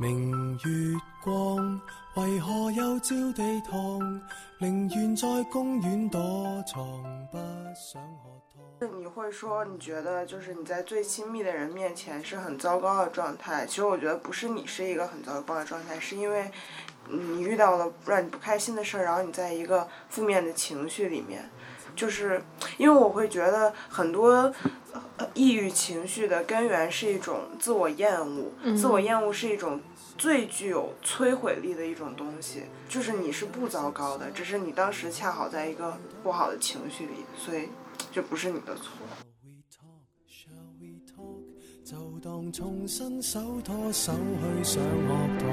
明月光，为何又照地堂？宁愿在公园躲藏，不想喝汤。你会说，你觉得就是你在最亲密的人面前是很糟糕的状态。其实我觉得不是你是一个很糟糕的状态，是因为你遇到了让你不开心的事儿，然后你在一个负面的情绪里面。就是因为我会觉得很多呃抑郁情绪的根源是一种自我厌恶，自我厌恶是一种最具有摧毁力的一种东西。就是你是不糟糕的，只是你当时恰好在一个不好的情绪里，所以这不是你的错。Shall we talk？就當重新手拖手去上學堂。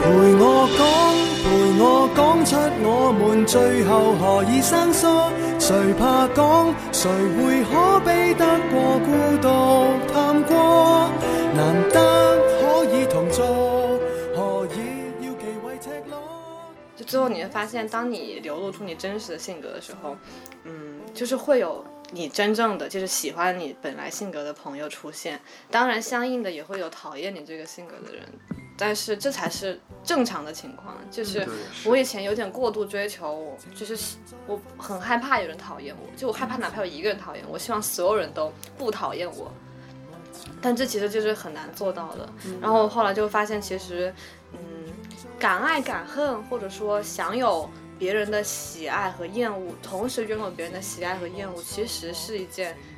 陪我讲，陪我讲出我们最后何以生疏？誰怕講？誰會可悲得過孤獨探過？難得可以同坐，何以要忌諱赤裸？就最後你會發現，當你流露出你真實的性格的時候，嗯，就是會有你真正的就是喜歡你本來性格的朋友出現，當然相應的也會有討厭你這個性格的人，但是这才是正常的情况。就是我以前有点过度追求，就是我很害怕有人讨厌我，就我害怕哪怕有一个人讨厌我，我希望所有人都不讨厌我。但这其实就是很难做到的。然后后来就发现，其实，嗯，敢爱敢恨，或者说享有别人的喜爱和厌恶，同时拥有别人的喜爱和厌恶，其实是一件，嗯，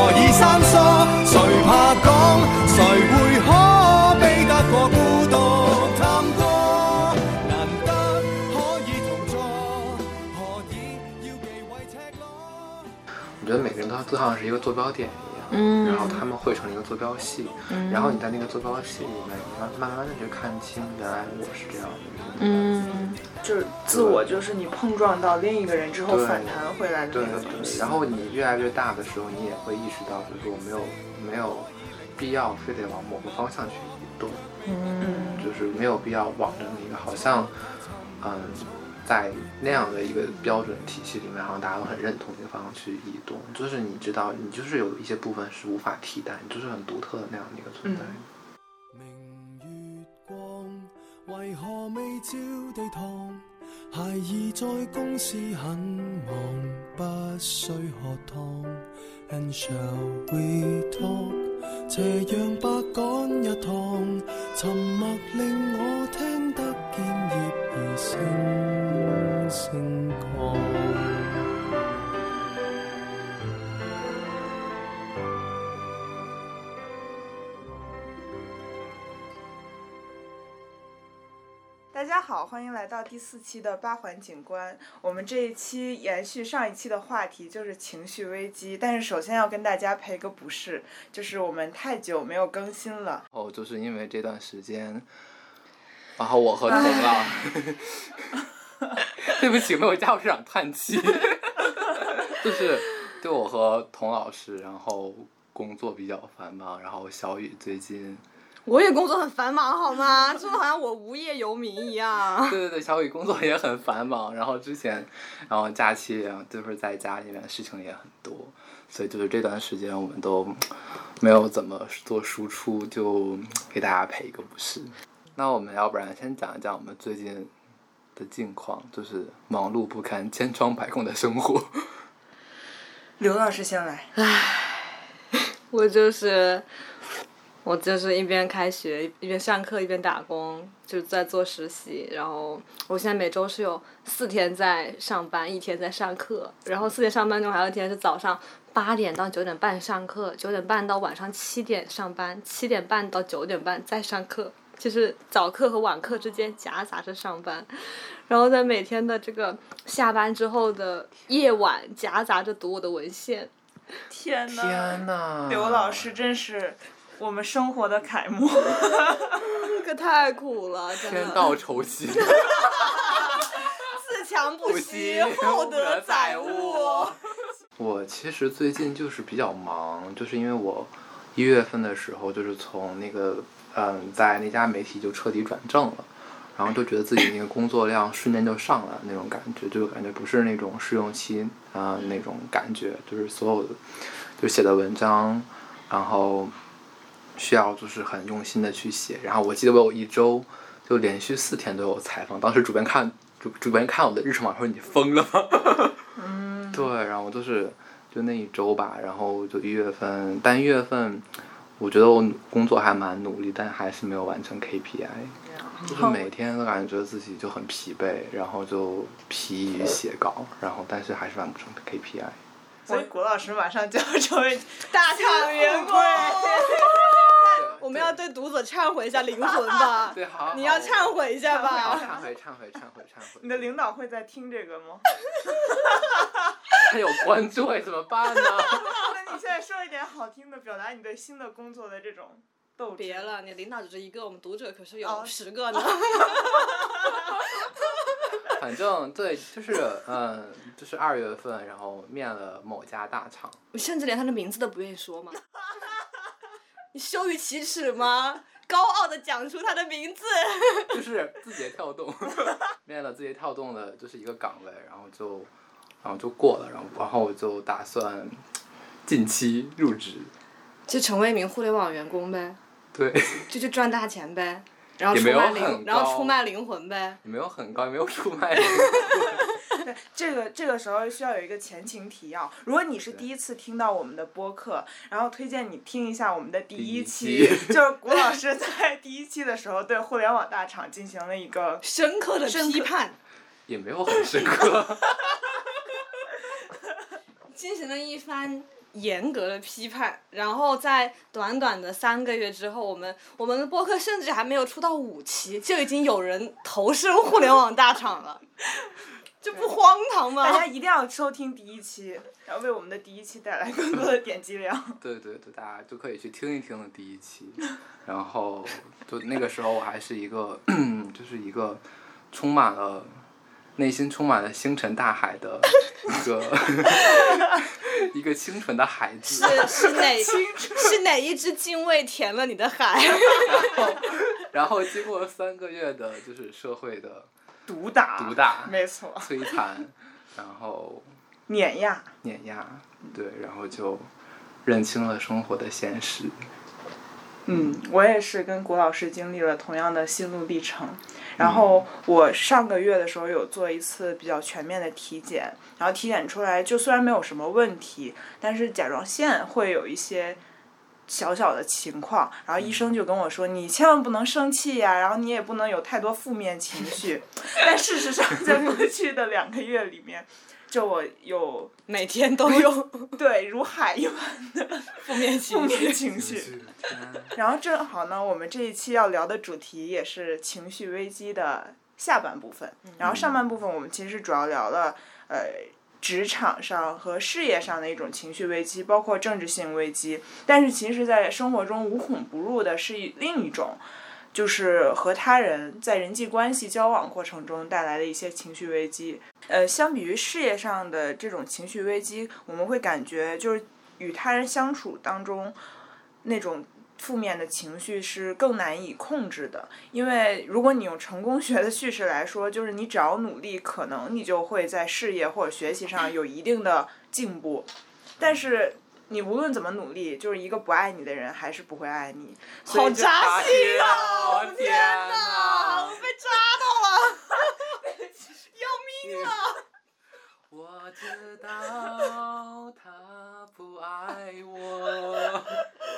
我觉得每个人都都像是一个坐标点一样，嗯然后他们汇成一个坐标系，然后你在那个坐标系里面，你慢慢慢的去看清原来我是这样的人。嗯就是自我，就是你碰撞到另一个人之后反弹回来的對那个东，西。然后你越来越大的时候，你也会意识到，就是我没有没有必要非得往某个方向去移动，嗯就是没有必要往着那个好像，嗯，在那样的一個標準體系裡面，好像大家都很認同那個方向去移動。就是你知道，你就是有一些部分是無法替代，你就是很獨特的那樣的一個存在。明月光，為何未照地堂？孩兒在公司很忙，不需喝湯。And shall we talk？斜陽白趕一趟，沉默令我聽得見葉兒聲大家好，欢迎来到第四期的八环景观。我们这一期延续上一期的话题，就是情绪危机。但是首先要跟大家赔个不是，就是我们太久没有更新了。哦，就是因为这段时间，然后我和 对不起，没有加入这场叹气，就是对我和童老师，然后工作比较繁忙，然后小雨最近，我也工作很繁忙，好吗？说的好像我无业游民一样。对 对对，小雨工作也很繁忙，然后之前，然后假期就是在家里面事情也很多，所以就是这段时间我们都没有怎么做输出，就给大家赔一个不是。那我们要不然先讲一讲我们最近的近况，就是忙碌不堪、千疮百孔的生活。刘老师先来。唉我就是我就是一边开学一边上课一边打工，就是在做实习。然后我现在每周是有四天在上班，一天在上课。然后四天上班中还有一天是早上八点到九点半上课，九点半到晚上七点上班，七点半到九点半再上课。就是早课和晚课之间夹杂着上班，然后在每天的这个下班之后的夜晚夹杂着读我的文献。天呐，天呐！刘老师真是我们生活的楷模。可太苦了，真天。道酬勤，自强不息，厚德载物。我其实最近就是比较忙，就是因为我一月份的时候就是从那个嗯，在那家媒体就彻底转正了，然后就觉得自己那个工作量瞬间就上来了那种感觉，就感觉不是那种试用期啊、那种感觉，就是所有的就写的文章，然后需要就是很用心的去写，然后我记得我有一周就连续四天都有采访，当时主编看主主编看我的日程表说你疯了吗？对，然后就是就那一周吧，然后就一月份，但一月份我觉得我工作还蛮努力，但还是没有完成 KPI，就是每天都感觉自己就很疲惫，然后就疲于写稿，然后但是还是完不成 KPI。所以谷老师马上就要成为大厂员工，对我们要对读者忏悔一下灵魂 吧。对，好，你要忏悔一下好，吧。忏悔，忏悔，忏悔，忏悔。你的领导会在听这个吗？他有关注哎，怎么办呢？那你现在说一点好听的，表达你对新的工作的这种斗。别了，你领导只是一个，我们读者可是有哦十个呢。反正对，就是嗯，就是二月份，然后面了某家大厂。你甚至连他的名字都不愿意说吗？你羞于启齿吗？高傲的讲出他的名字。就是字节跳动，面了字节跳动的就是一个岗位，然后就，然后就过了，然后然后我就打算近期入职，就成为一名互联网员工呗，对，就去赚大钱呗，然后也没有出卖灵，很然后出卖灵魂呗。也没有很高，也没有出卖，对，这个这个时候需要有一个前情提要。如果你是第一次听到我们的播客，然后推荐你听一下我们的第一期，一期就是谷老师在第一期的时候对互联网大厂进行了一个深刻的批判，也没有很深刻，进行了一番严格的批判，然后在短短的三个月之后，我们我们的播客甚至还没有出到五期，就已经有人投身互联网大厂了，这不荒唐吗？大家一定要收听第一期，然后为我们的第一期带来更多的点击量。对对对，大家就可以去听一听的第一期，然后就那个时候我还是一个，就是一个充满了内心充满了星辰大海的一个 一个清纯的孩子，是是哪是哪一只精卫填了你的海？然后然后经过三个月的就是社会的毒打，毒打、没错，摧残，然后碾压。碾压，对，然后就认清了生活的现实。嗯，我也是跟谷老师经历了同样的心路历程。然后我上个月的时候有做一次比较全面的体检，然后体检出来就虽然没有什么问题，但是甲状腺会有一些小小的情况。然后医生就跟我说：“你千万不能生气呀，然后你也不能有太多负面情绪。”但事实上，在过去的两个月里面，就我有每天都有对如海一般 负面负情绪。面情绪。然后正好呢，我们这一期要聊的主题也是情绪危机的下半部分。然后上半部分我们其实主要聊了呃职场上和事业上的一种情绪危机，包括政治性危机。但是其实，在生活中无孔不入的是另一种。就是和他人在人际关系交往过程中带来的一些情绪危机。呃，相比于事业上的这种情绪危机，我们会感觉就是与他人相处当中那种负面的情绪是更难以控制的。因为如果你用成功学的叙事来说，就是你只要努力，可能你就会在事业或者学习上有一定的进步。但是你无论怎么努力，就是一个不爱你的人还是不会爱你。好扎心啊！哦天哪！我被扎到了，要命啊！我知道他不爱我，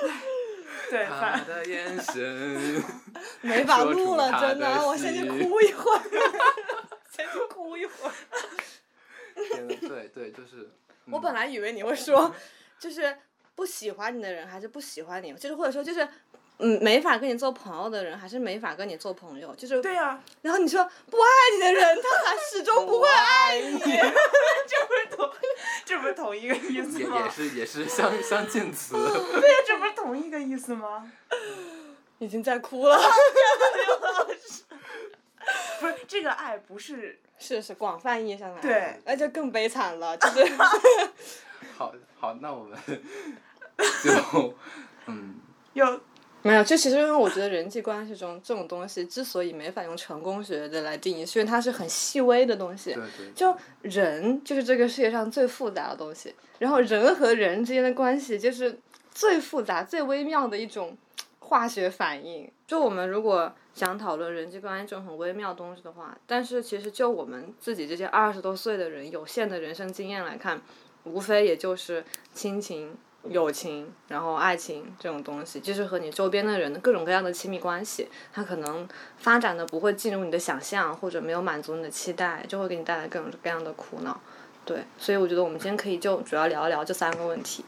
对，他的眼神。没法录了，真的我先去哭一会儿，先去哭一会儿。对对，就是。我本来以为你会说，就是不喜欢你的人还是不喜欢你，就是或者说就是。嗯，没法跟你做朋友的人，还是没法跟你做朋友，就是对呀、然后你说不爱你的人，他还始终不会爱你。这不是同 这不是同一个意思吗也？是也是相相近词。对呀，这不是同同一个意思吗？已经在哭了。不是，这个爱不是是是广泛意义上的爱，对而且更悲惨了，就是 好好，那我们 就嗯，有没有，就其实因为我觉得人际关系中这种东西之所以没法用成功学的来定义，是因为它是很细微的东西。对对，就人就是这个世界上最复杂的东西，然后人和人之间的关系就是最复杂、最微妙的一种化学反应。就我们如果想讨论人际关系这种很微妙的东西的话，但是其实就我们自己这些二十多岁的人有限的人生经验来看，无非也就是亲情、友情，然后爱情这种东西，就是和你周边的人的各种各样的亲密关系，它可能发展的不会进入你的想象，或者没有满足你的期待，就会给你带来各种各样的苦恼。对，所以我觉得我们今天可以就主要聊一聊这三个问题。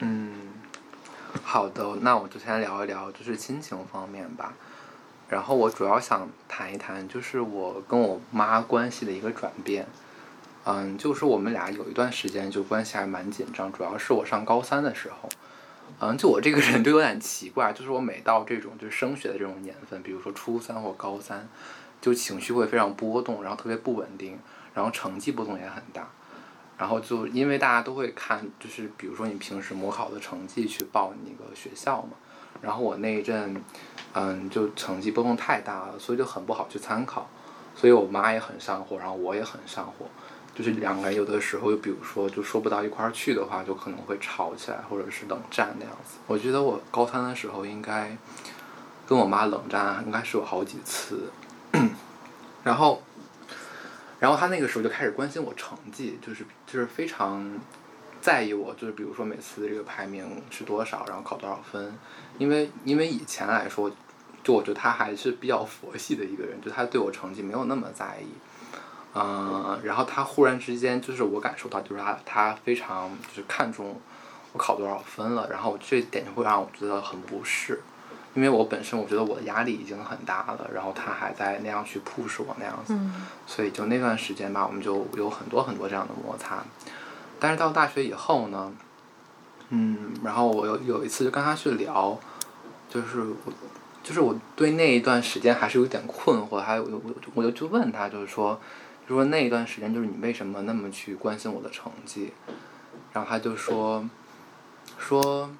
嗯，好的，那我就先聊一聊就是亲情方面吧。然后我主要想谈一谈，就是我跟我妈关系的一个转变。嗯，就是我们俩有一段时间就关系还蛮紧张，主要是我上高三的时候。嗯，就我这个人就有点奇怪，就是我每到这种就是升学的这种年份，比如说初三或高三，就情绪会非常波动，然后特别不稳定，然后成绩波动也很大。然后就因为大家都会看，就是比如说你平时模考的成绩去报那个学校嘛。然后我那一阵，嗯，就成绩波动太大了，所以就很不好去参考。所以我妈也很上火，然后我也很上火。就是两个人有的时候，比如说就说不到一块儿去的话，就可能会吵起来，或者是冷战那样子。我觉得我高三的时候应该跟我妈冷战，应该是有好几次。然后，然后她那个时候就开始关心我成绩，就是就是非常在意我，就是比如说每次这个排名是多少，然后考多少分。因为因为以前来说，就我觉得她还是比较佛系的一个人，就她对我成绩没有那么在意。嗯，然后他忽然之间就是我感受到，就是他他非常就是看重我考多少分了，然后这一点就会让我觉得很不适，因为我本身我觉得我的压力已经很大了，然后他还在那样去 push 我那样子，所以就那段时间吧，我们就有很多很多这样的摩擦。但是到大学以后呢，嗯，然后我有有一次就跟他去聊，就是我就是我对那一段时间还是有点困惑，还有我我我就去问他，就是说。就说那一段时间，就是你为什么那么去关心我的成绩？然后他就说，说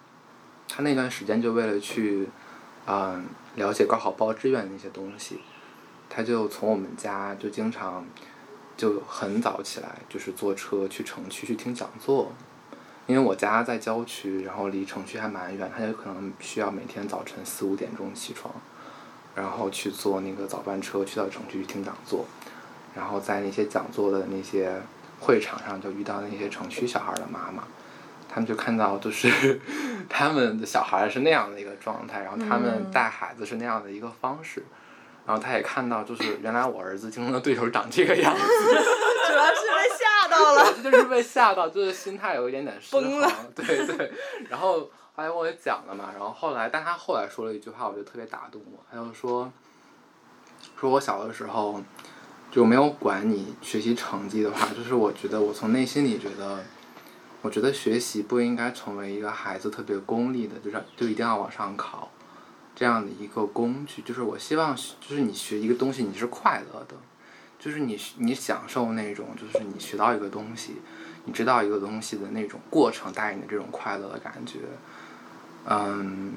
他那段时间就为了去，嗯，了解高考报志愿那些东西，他就从我们家就经常就很早起来，就是坐车去城区去听讲座。因为我家在郊区，然后离城区还蛮远，他就可能需要每天早晨四五点钟起床，然后去坐那个早班车去到城区去听讲座。然后在那些讲座的那些会场上，就遇到那些城区小孩的妈妈，他们就看到就是 他们的小孩是那样的一个状态，然后他们带孩子是那样的一个方式，然后他也看到就是原来我儿子竞争的对手长这个样子，主要是被吓到了，就是被吓到，就是心态有一点点失崩了衡，对对，然后后来我也讲了嘛，然后后来，但他后来说了一句话，我就特别打动我，他就说，说我小的时候。就没有管你学习成绩的话，就是我觉得我从内心里觉得，我觉得学习不应该成为一个孩子特别功利的，就是就一定要往上考，这样的一个工具。就是我希望，就是你学一个东西你是快乐的，就是你你享受那种，就是你学到一个东西，你知道一个东西的那种过程带给你的这种快乐的感觉，嗯，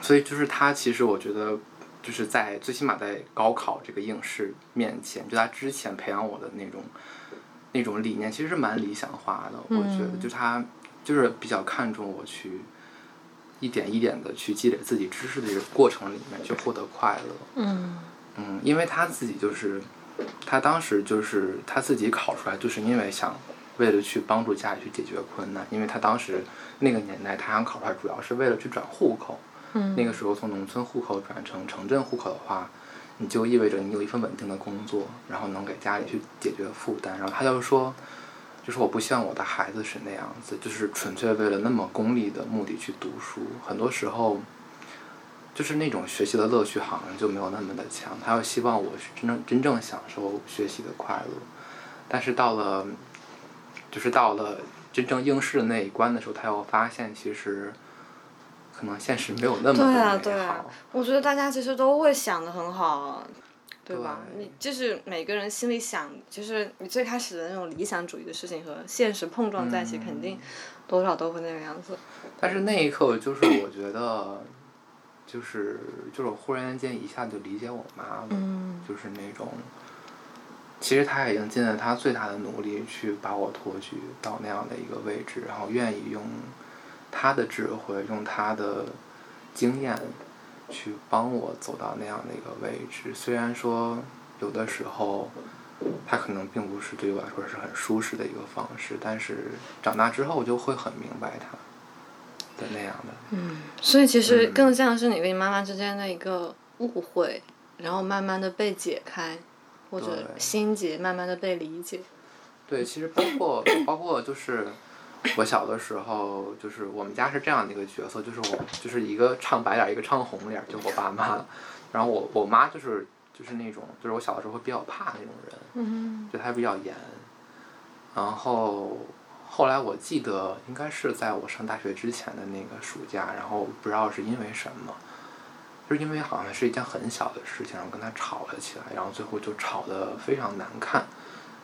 所以就是他其实我觉得。就是在最起码在高考这个应试面前，就他之前培养我的那种那种理念，其实是蛮理想化的。我觉得，就他就是比较看重我去一点一点的去积累自己知识的这个过程里面去获得快乐。嗯嗯，因为他自己就是他当时就是他自己考出来，就是因为想为了去帮助家里去解决困难，因为他当时那个年代他想考出来，主要是为了去转户口。那个时候从农村户口转成城镇户口的话，你就意味着你有一份稳定的工作，然后能给家里去解决负担。然后他就说，就是我不希望我的孩子是那样子，就是纯粹为了那么功利的目的去读书。很多时候，就是那种学习的乐趣好像就没有那么的强。他又希望我是真正真正享受学习的快乐。但是到了，就是到了真正应试的那一关的时候，他又发现其实。可能现实没有那么对啊对啊。我觉得大家其实都会想的很好，对吧？对你就是每个人心里想，就是你最开始的那种理想主义的事情和现实碰撞在一起，肯定多少都会那个样子。但是那一刻，就是我觉得，就是就是我忽然间一下就理解我妈了，嗯就是那种，其实她已经尽了她最大的努力去把我托举到那样的一个位置，然后愿意用她的智慧，用他的经验去帮我走到那样的一个位置。虽然说有的时候。他可能并不是对我来说是很舒适的一个方式，但是长大之后我就会很明白他的那样的。嗯所以其实嗯更像是你跟你妈妈之间的一个误会，然后慢慢的被解开，或者心结慢慢的被理解。对，其实包括包括就是我小的时候，就是我们家是这样的一个角色，就是我就是一个唱白脸儿，一个唱红脸儿，就我爸妈。然后我我妈就是就是那种，就是我小的时候会比较怕那种人，嗯就她比较严。然后后来我记得应该是在我上大学之前的那个暑假，然后不知道是因为什么，就是因为好像是一件很小的事情，然后跟她吵了起来，然后最后就吵得非常难看，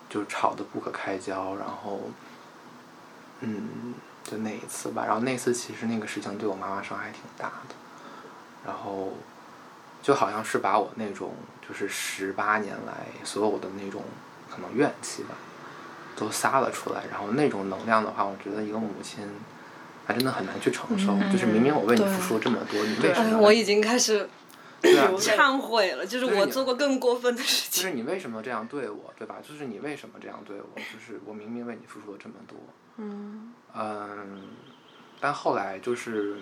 就吵得不可开交，然后，嗯，就那一次吧，然后那次其实那个事情对我妈妈伤害挺大的，然后就好像是把我那种就是十八年来所有的那种可能怨气吧，都撒了出来，然后那种能量的话，我觉得一个母亲，还真的很难去承受。就是明明我为你付出了这么多，你为什么？哎我已经开始忏悔了，就是我做过更过分的事情就。是你为什么这样对我，对吧？就是你为什么这样对我？就是我明明为你付出了这么多。嗯，但后来就是，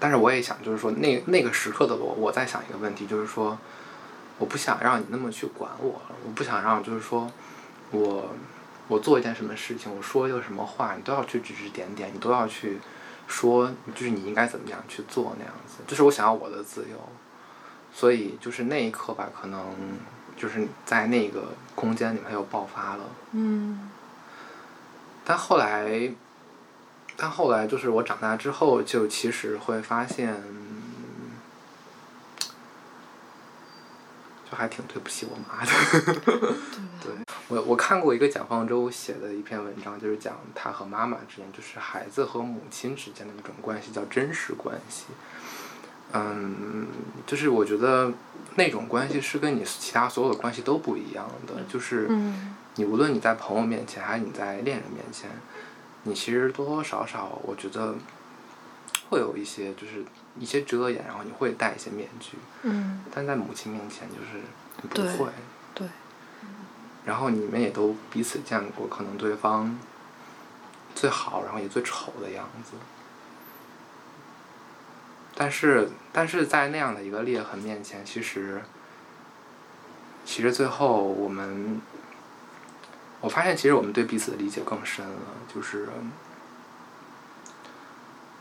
但是我也想，就是说那那个时刻的我，我在想一个问题，就是说，我不想让你那么去管我，我不想让就是说我我做一件什么事情，我说一个什么话，你都要去指指点点，你都要去说，就是你应该怎么样去做那样子，就是我想要我的自由，所以就是那一刻吧，可能就是在那个空间里面又爆发了。嗯。但后来，但后来就是我长大之后，就其实会发现，嗯就还挺对不起我妈的。对我我看过一个蒋方舟写的一篇文章，就是讲他和妈妈之间，就是孩子和母亲之间的一种关系，叫真实关系。嗯，就是我觉得那种关系是跟你其他所有的关系都不一样的，就是。嗯你无论你在朋友面前，还是你在恋人面前，你其实多多少少，我觉得会有一些就是一些遮掩，然后你会戴一些面具，嗯但在母亲面前就是你不对会。对。然后你们也都彼此见过，可能对方最好，然后也最丑的样子。但是，但是在那样的一个裂痕面前，其实，其实最后我们，我发现其实我们对彼此的理解更深了。就是，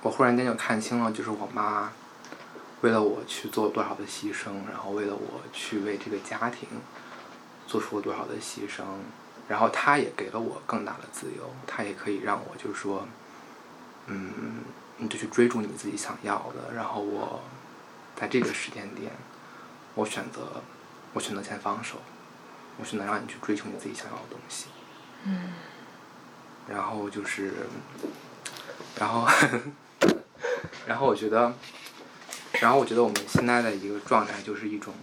我忽然间就看清了，就是我妈为了我去做多少的牺牲，然后为了我去为这个家庭做出了多少的牺牲，然后她也给了我更大的自由，她也可以让我就是说，嗯，你就去追逐你自己想要的，然后我在这个时间点，我选择，我选择先放手，我是能让你去追求你自己想要的东西。嗯然后就是，然后，然后我觉得，然后我觉得我们现在的一个状态就是一种，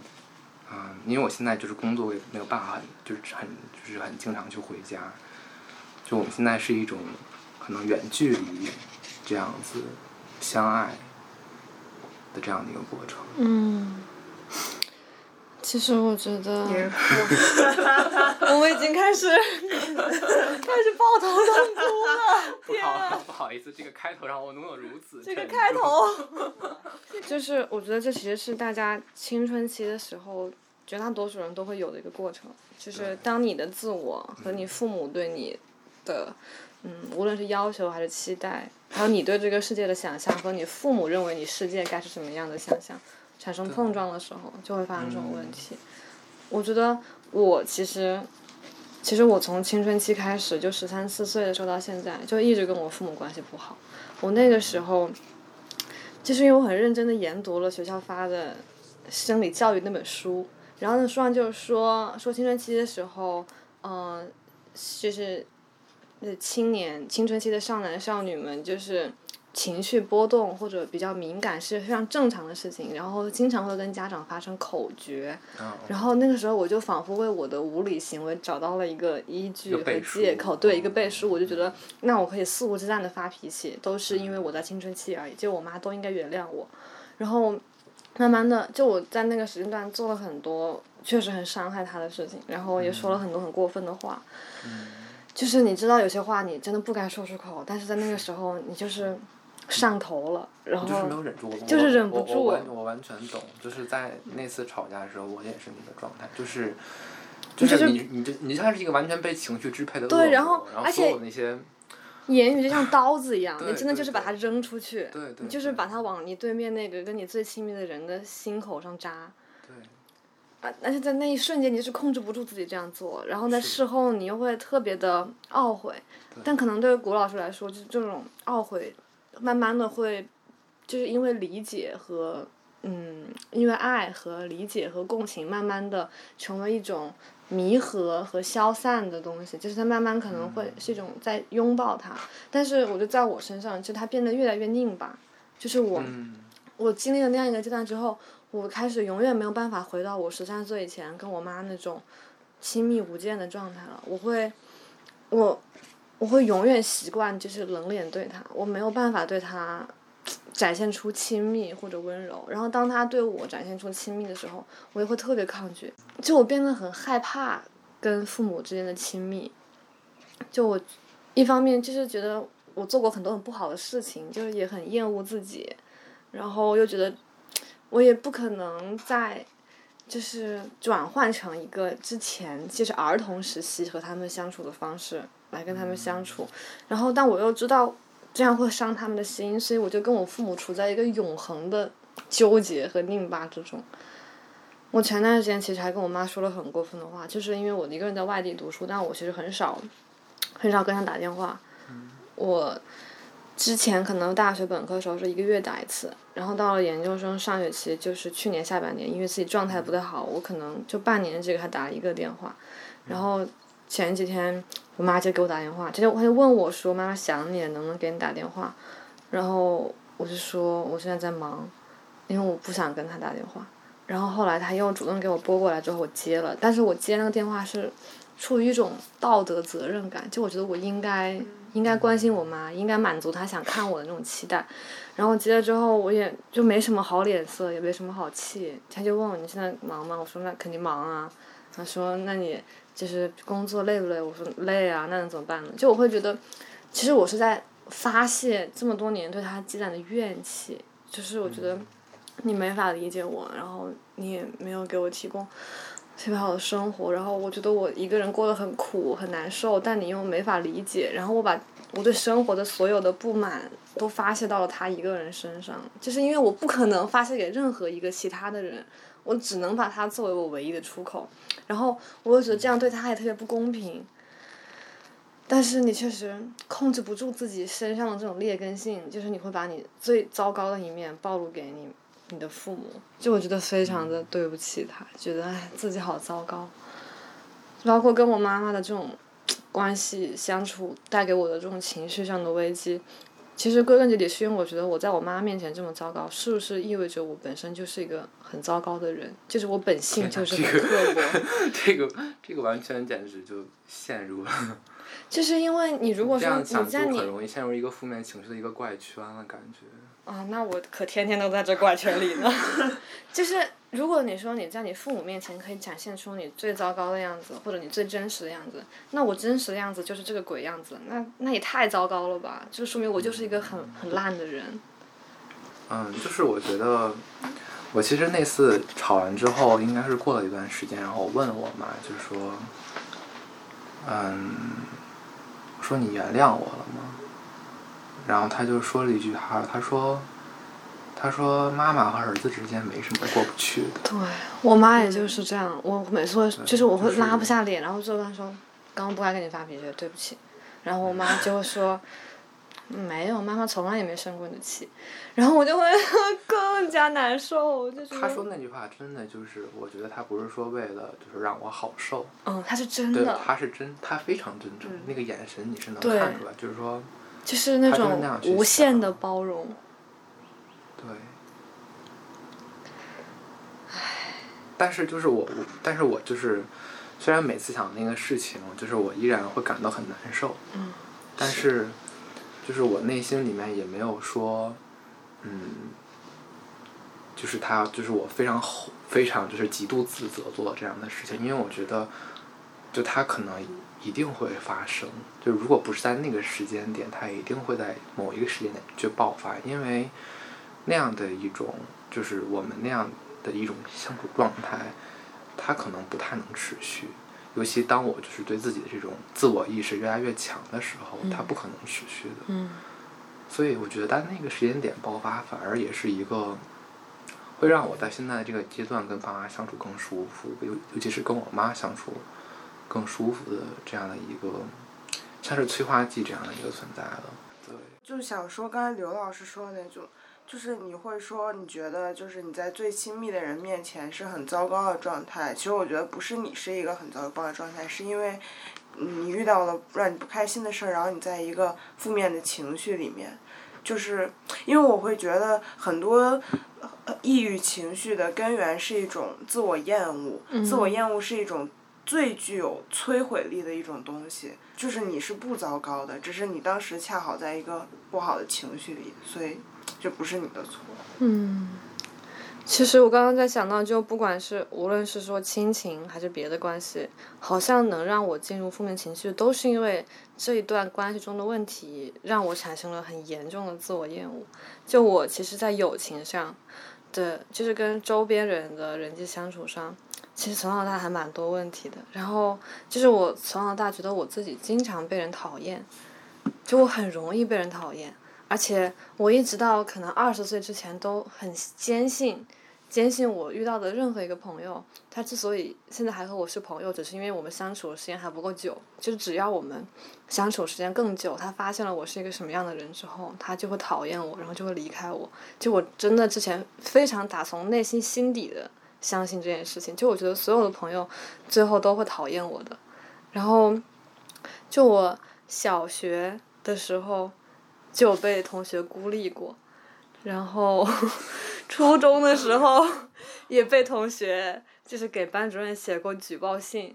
嗯、因为我现在就是工作也没有办法很，就是很就是很经常去回家，就我们现在是一种可能远距离这样子相爱的这样的一个过程。嗯。其实我觉得，我们已经开始 开始抱头痛哭了。不好不好意思，这个开头让我能有如此这个开头，就是我觉得这其实是大家青春期的时候，绝大多数人都会有的一个过程，就是当你的自我和你父母对你的，嗯，无论是要求还是期待，还有你对这个世界的想象和你父母认为你世界该是什么样的想象产生碰撞的时候，就会发生这种问题。我觉得我其实。其实我从青春期开始，就十三四岁的时候到现在，就一直跟我父母关系不好。我那个时候，就是因为我很认真的研读了学校发的生理教育那本书，然后那书上就是说说青春期的时候，嗯、就是那青年青春期的少男少女们就是。情绪波动或者比较敏感是非常正常的事情，然后经常会跟家长发生口角，嗯然后那个时候我就仿佛为我的无理行为找到了一个依据和借口，对一个背书，我就觉得那我可以肆无忌惮的发脾气，都是因为我在青春期而已，就我妈都应该原谅我。然后慢慢的，就我在那个时间段做了很多确实很伤害她的事情，然后也说了很多很过分的话。就是你知道有些话你真的不该说出口，但是在那个时候你就是上头了，然后就是没有忍住，我就是忍不我我住我完全懂，就是在那次吵架的时候，我也是那个状态，就是。就就是是你，你就你就像是一个完全被情绪支配的对然后然后所而且有那些，言语就像刀子一样，你真的就是把它扔出去，对对你就是把它往你对面那个跟你最亲密的人的心口上扎。对，啊，而且在那一瞬间你是控制不住自己这样做，然后在事后你又会特别的懊悔，但可能对于古老师来说，就是这种懊悔，慢慢的会，就是因为理解和嗯，因为爱和理解和共情，慢慢的成为一种弥合和消散的东西，就是它慢慢可能会是一种在拥抱它，但是我觉得在我身上，就它变得越来越拧巴，就是我。嗯，我经历了那样一个阶段之后，我开始永远没有办法回到我十三岁以前跟我妈那种亲密无间的状态了。我会，我我会永远习惯就是冷脸对他，我没有办法对他展现出亲密或者温柔。然后当他对我展现出亲密的时候，我也会特别抗拒，就我变得很害怕跟父母之间的亲密。就我一方面就是觉得我做过很多很不好的事情，就是也很厌恶自己。然后又觉得我也不可能再就是转换成一个之前就是儿童时期和他们相处的方式来跟他们相处，然后但我又知道这样会伤他们的心，所以我就跟我父母处在一个永恒的纠结和拧巴之中。我前段时间其实还跟我妈说了很过分的话，就是因为我一个人在外地读书，但我其实很少很少跟她打电话。我之前可能大学本科的时候是一个月打一次，然后到了研究生上学期，就是去年下半年，因为自己状态不太好，我可能就半年只给她打了一个电话，然后前几天我妈就给我打电话，就她就问我说妈妈想你，能不能给你打电话？然后我就说我现在在忙，因为我不想跟她打电话。然后后来她又主动给我拨过来之后，我接了，但是我接那个电话是出于一种道德责任感，就我觉得我应该应该关心我妈，应该满足她想看我的那种期待。然后接了之后，我也就没什么好脸色，也没什么好气。他就问我你现在忙吗？我说那肯定忙啊。他说那你就是工作累不累？我说累啊，那能怎么办呢？就我会觉得，其实我是在发泄这么多年对他积攒的怨气，就是我觉得你没法理解我，然后你也没有给我提供特别好的生活，然后我觉得我一个人过得很苦很难受，但你又没法理解，然后我把我对生活的所有的不满都发泄到了他一个人身上，就是因为我不可能发泄给任何一个其他的人，我只能把他作为我唯一的出口，然后我又觉得这样对他也特别不公平。但是你确实控制不住自己身上的这种劣根性，就是你会把你最糟糕的一面暴露给你你的父母，就我觉得非常的对不起他，觉得哎自己好糟糕，包括跟我妈妈的这种关系相处带给我的这种情绪上的危机，其实归根结底是因为我觉得我在我妈面前这么糟糕，是不是意味着我本身就是一个很糟糕的人？就是我本性就是很刻薄。这个这个完全简直就陷入了，就是因为你如果说你在你很容易陷入一个负面情绪的一个怪圈了，感觉。啊，那我可天天都在这怪圈里呢。就是如果你说你在你父母面前可以展现出你最糟糕的样子，或者你最真实的样子，那我真实的样子就是这个鬼样子，那那也太糟糕了吧？就说明我就是一个很很烂的人。嗯，就是我觉得，我其实那次吵完之后，应该是过了一段时间，然后我问我妈，就说，嗯，我说你原谅我了吗？然后她就说了一句话，她说，她说妈妈和儿子之间没什么过不去的。对我妈也就是这样，我每次会就是我会拉不下脸，然后就跟她说，刚刚不该跟你发脾气，对不起。然后我妈就会说，没有，妈妈从来也没生过你的气，然后我就会 更加难受，我就觉得他说那句话真的就是，我觉得他不是说为了就是让我好受，嗯，他是真对的，，他是真，他非常真诚，那个眼神你是能看出来，就是说，就是那种无限的包容。对。但是就是我，我但是我就是，虽然每次想那个事情，就是我依然会感到很难受，嗯，但是，就是我内心里面也没有说，嗯，就是他，就是我非常后，非常就是极度自责做这样的事情，因为我觉得，就他可能一定会发生，就如果不是在那个时间点，他一定会在某一个时间点去爆发，因为那样的一种，就是我们那样的一种相处状态，它可能不太能持续。尤其当我就是对自己的这种自我意识越来越强的时候，它不可能持续的。嗯所以我觉得，在那个时间点爆发，反而也是一个会让我在现在这个阶段跟爸妈相处更舒服，尤尤其是跟我妈相处更舒服的这样的一个，像是催化剂这样的一个存在了。对，就想说刚才刘老师说的那种，就是你会说你觉得就是你在最亲密的人面前是很糟糕的状态，其实我觉得不是你是一个很糟糕的状态，是因为你遇到了让你不开心的事儿，然后你在一个负面的情绪里面，就是因为我会觉得很多。呃抑郁情绪的根源是一种自我厌恶，自我厌恶是一种最具有摧毁力的一种东西。就是你是不糟糕的，只是你当时恰好在一个不好的情绪里，所以这不是你的错。嗯，其实我刚刚在想到，就不管是无论是说亲情还是别的关系，好像能让我进入负面情绪，都是因为这一段关系中的问题让我产生了很严重的自我厌恶。就我其实，在友情上的，就是跟周边人的人际相处上，其实从小到大还蛮多问题的。然后就是我从小到大觉得我自己经常被人讨厌，就我很容易被人讨厌。而且我一直到可能二十岁之前都很坚信，坚信我遇到的任何一个朋友，他之所以现在还和我是朋友，只是因为我们相处的时间还不够久。就是只要我们相处时间更久，他发现了我是一个什么样的人之后，他就会讨厌我，然后就会离开我。就我真的之前非常打从内心心底的相信这件事情，就我觉得所有的朋友最后都会讨厌我的。然后，就我小学的时候。就被同学孤立过，然后初中的时候也被同学就是给班主任写过举报信，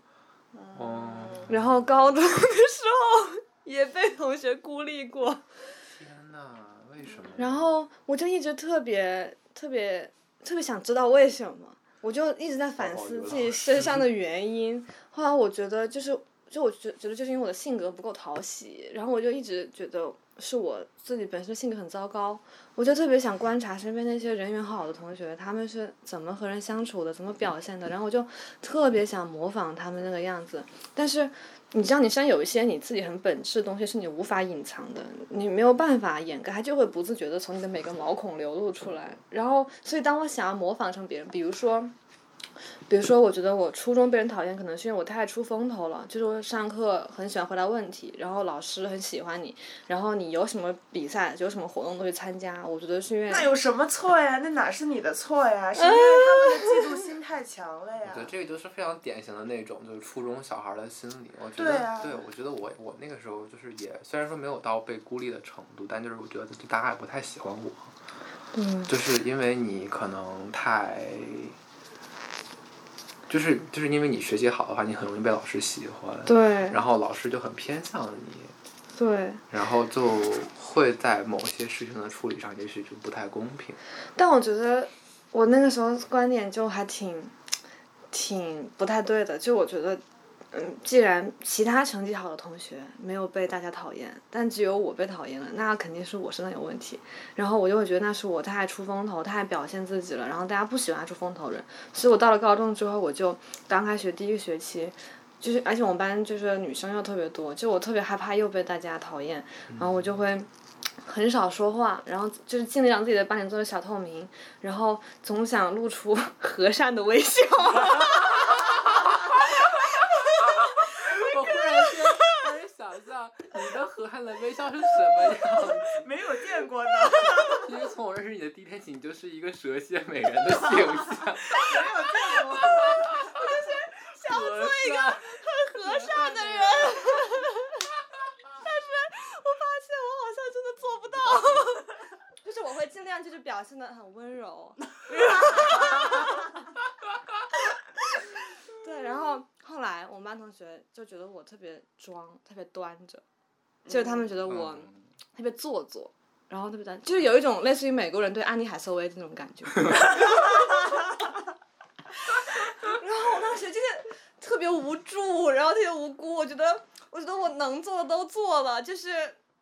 哦，然后高中的时候也被同学孤立过，天哪，为什么？然后我就一直特别特别特别想知道为什么，我就一直在反思自己身上的 原因。后来我觉得就是，就我觉觉得就是因为我的性格不够讨喜，然后我就一直觉得。是我自己本身性格很糟糕，我就特别想观察身边那些人缘好的同学，他们是怎么和人相处的，怎么表现的，然后我就特别想模仿他们那个样子。但是你知道，你身上有一些你自己很本质的东西是你无法隐藏的，你没有办法掩盖，它就会不自觉的从你的每个毛孔流露出来。然后，所以当我想要模仿成别人，比如说。比如说，我觉得我初中被人讨厌，可能是因为我太出风头了。就是我上课很喜欢回答问题，然后老师很喜欢你，然后你有什么比赛、有什么活动都去参加。我觉得是因为那有什么错呀？那哪是你的错呀？是因为他们的嫉妒心太强了呀。对，这个就是非常典型的那种，就是初中小孩的心理。我觉得，对啊我觉得我我那个时候就是也虽然说没有到被孤立的程度，但就是我觉得就大家也不太喜欢我。嗯。就是因为你可能太。就是就是因为你学习好的话，你很容易被老师喜欢。对。然后老师就很偏向你。对。然后就会在某些事情的处理上，也许就不太公平。但我觉得我那个时候观点就还挺，挺不太对的。就我觉得，嗯，既然其他成绩好的同学没有被大家讨厌，但只有我被讨厌了，那肯定是我身上有问题。然后我就会觉得那是我太出风头，太表现自己了，然后大家不喜欢出风头人。所以我到了高中之后，我就刚开学第一个学期。就是，而且我们班就是女生又特别多，就我特别害怕又被大家讨厌，然后我就会很少说话，然后就是尽量让自己的班里做的小透明，然后总想露出 和善的微笑。和蔼的微笑是什么样子？没有见过呢，因为从我认识你的第一天起，你就是一个蛇蝎美人的形象。没有见过。想做一个很和善的人，但是我发现我好像真的做不到。就是我会尽量就是表现的很温柔。对，然后后来我们班同学就觉得我特别装，特别端着，就是他们觉得我嗯特别做作，然后特别端，就是有一种类似于美国人对安妮海瑟薇的那种感觉。然后我当时就是特别无助，然后特别无辜。我觉得，我觉得我能做的都做了，就是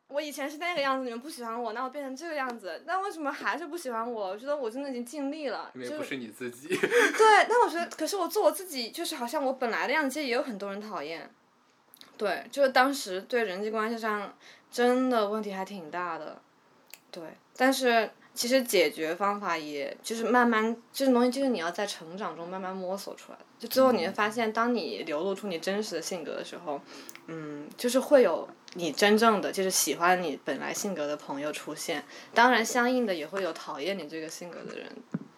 我以前是那个样子，你们不喜欢我，那我变成这个样子，但为什么还是不喜欢我？我觉得我真的已经尽力了。就因为不是你自己。对，但我觉得，可是我做我自己，就是好像我本来的样子，其实也有很多人讨厌。对，就是当时对人际关系上真的问题还挺大的。对，但是其实解决方法也就是慢慢这种东西，就是你要在成长中慢慢摸索出来的。就最后你会发现，当你流露出你真实的性格的时候，嗯，就是会有你真正的就是喜欢你本来性格的朋友出现。当然，相应的也会有讨厌你这个性格的人，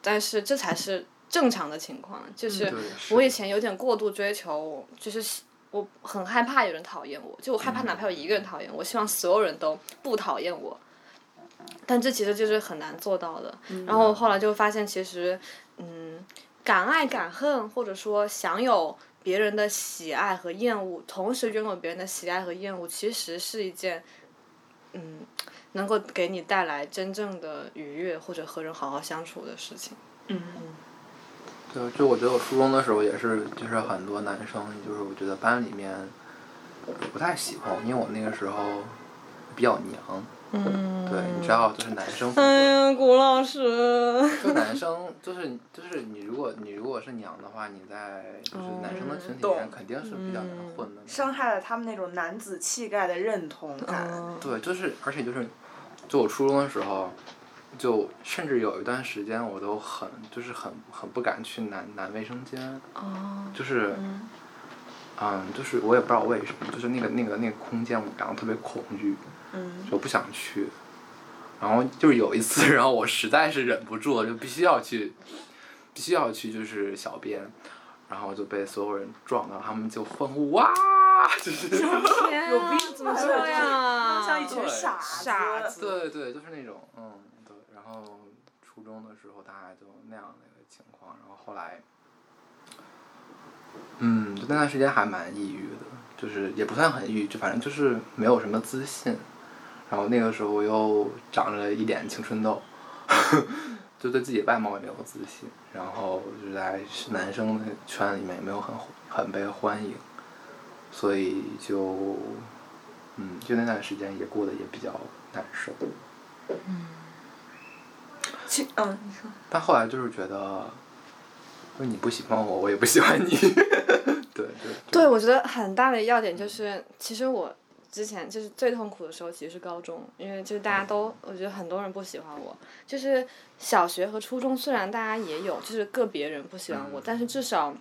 但是这才是正常的情况。就是我以前有点过度追求，就是喜我很害怕有人讨厌我，就我害怕哪怕有一个人讨厌我，希望所有人都不讨厌我。但这其实就是很难做到的。然后后来就发现，其实，嗯，敢爱敢恨，或者说享有别人的喜爱和厌恶，同时拥有别人的喜爱和厌恶，其实是一件，嗯，能够给你带来真正的愉悦或者和人好好相处的事情。就就我觉得我初中的时候也是，就是很多男生，就是我觉得班里面不太喜欢我，因为我那个时候比较娘。嗯，对，你知道，就是男生，哎呀，古老师，就男生就是就是你如果你如果是娘的话，你在就是男生的群体里面肯定是比较难混的。伤害了他们那种男子气概的认同感。嗯对，就是而且就是，就我初中的时候，就甚至有一段时间我都很就是很很不敢去男男卫生间，哦，就是，嗯，就是我也不知道为什么，就是那个那个那个空间我感到特别恐惧，嗯，就不想去。然后就是有一次，然后我实在是忍不住了，就必须要去，必须要去就是小便，然后就被所有人撞到，他们就欢呼哇，就是。天啊，怎么这样？像一群傻傻子。对对，就是那种，嗯，然后初中的时候大概就那样的一个情况，然后后来，嗯，就那段时间还蛮抑郁的，就是也不算很抑郁，就反正就是没有什么自信。然后那个时候又长了一点青春痘，就对自己外貌也没有自信，然后就在男生的圈里面也没有很很被欢迎，所以就。嗯，就那段时间也过得也比较难受。其嗯，你说。但后来就是觉得，就是你不喜欢我，我也不喜欢你。对 对。对，我觉得很大的要点就是，其实我之前就是最痛苦的时候，其实是高中，因为就是大家都，我觉得很多人不喜欢我。就是小学和初中，虽然大家也有，就是个别人不喜欢我，但是至少。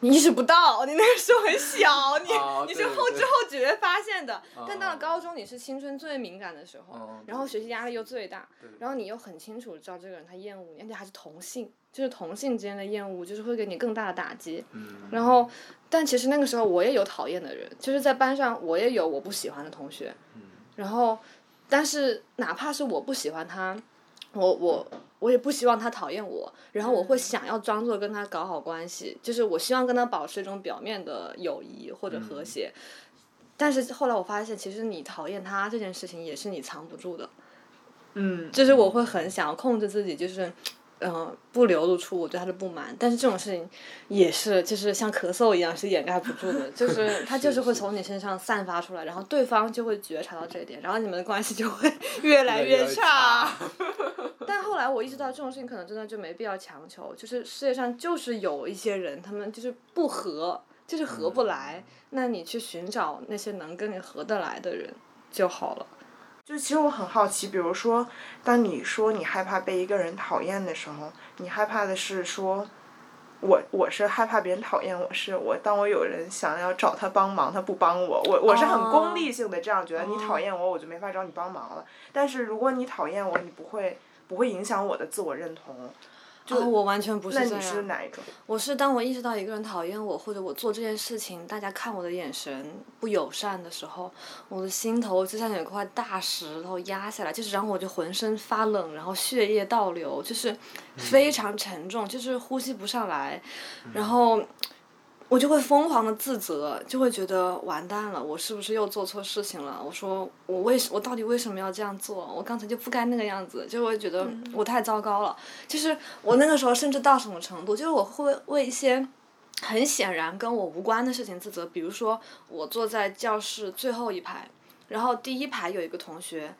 你意识不到，你那个时候很小，你、哦 你是后知后觉发现的。哦但到了高中，你是青春最敏感的时候，哦然后学习压力又最大，然后你又很清楚知道这个人他厌恶你，而且还是同性，就是同性之间的厌恶，就是会给你更大的打击。嗯。然后，但其实那个时候我也有讨厌的人，就是在班上我也有我不喜欢的同学。嗯然后，但是哪怕是我不喜欢他，我我我也不希望他讨厌我，然后我会想要装作跟他搞好关系，就是我希望跟他保持一种表面的友谊或者和谐。但是后来我发现，其实你讨厌他这件事情也是你藏不住的。嗯，就是我会很想要控制自己，就是，嗯、呃，不流露出我对他的不满。但是这种事情也是，就是像咳嗽一样，是掩盖不住的。就是 他就是会从你身上散发出来，然后对方就会觉察到这一点，然后你们的关系就会 越来越差。但后来我意识到，这种事情可能真的就没必要强求。就是世界上就是有一些人，他们就是不合，就是合不来。那你去寻找那些能跟你合得来的人就好了。就其实我很好奇，比如说，当你说你害怕被一个人讨厌的时候，你害怕的是说，我我是害怕别人讨厌我，是我当我有人想要找他帮忙，他不帮我，我我是很哦功利性的这样觉得，你讨厌我，我就没法找你帮忙了。但是如果你讨厌我，你不会不会影响我的自我认同。哦，我完全不是那你这样。是哪一种？我是当我意识到一个人讨厌我，或者我做这件事情，大家看我的眼神不友善的时候，我的心头就像有一块大石头压下来，就是然后我就浑身发冷，然后血液倒流，就是非常沉重，就是呼吸不上来，然后。我就会疯狂的自责，就会觉得完蛋了，我是不是又做错事情了？我说我为什我到底为什么要这样做？我刚才就不该那个样子，就会觉得我太糟糕了。就是我那个时候甚至到什么程度，就是我会为一些很显然跟我无关的事情自责，比如说我坐在教室最后一排，然后第一排有一个同学。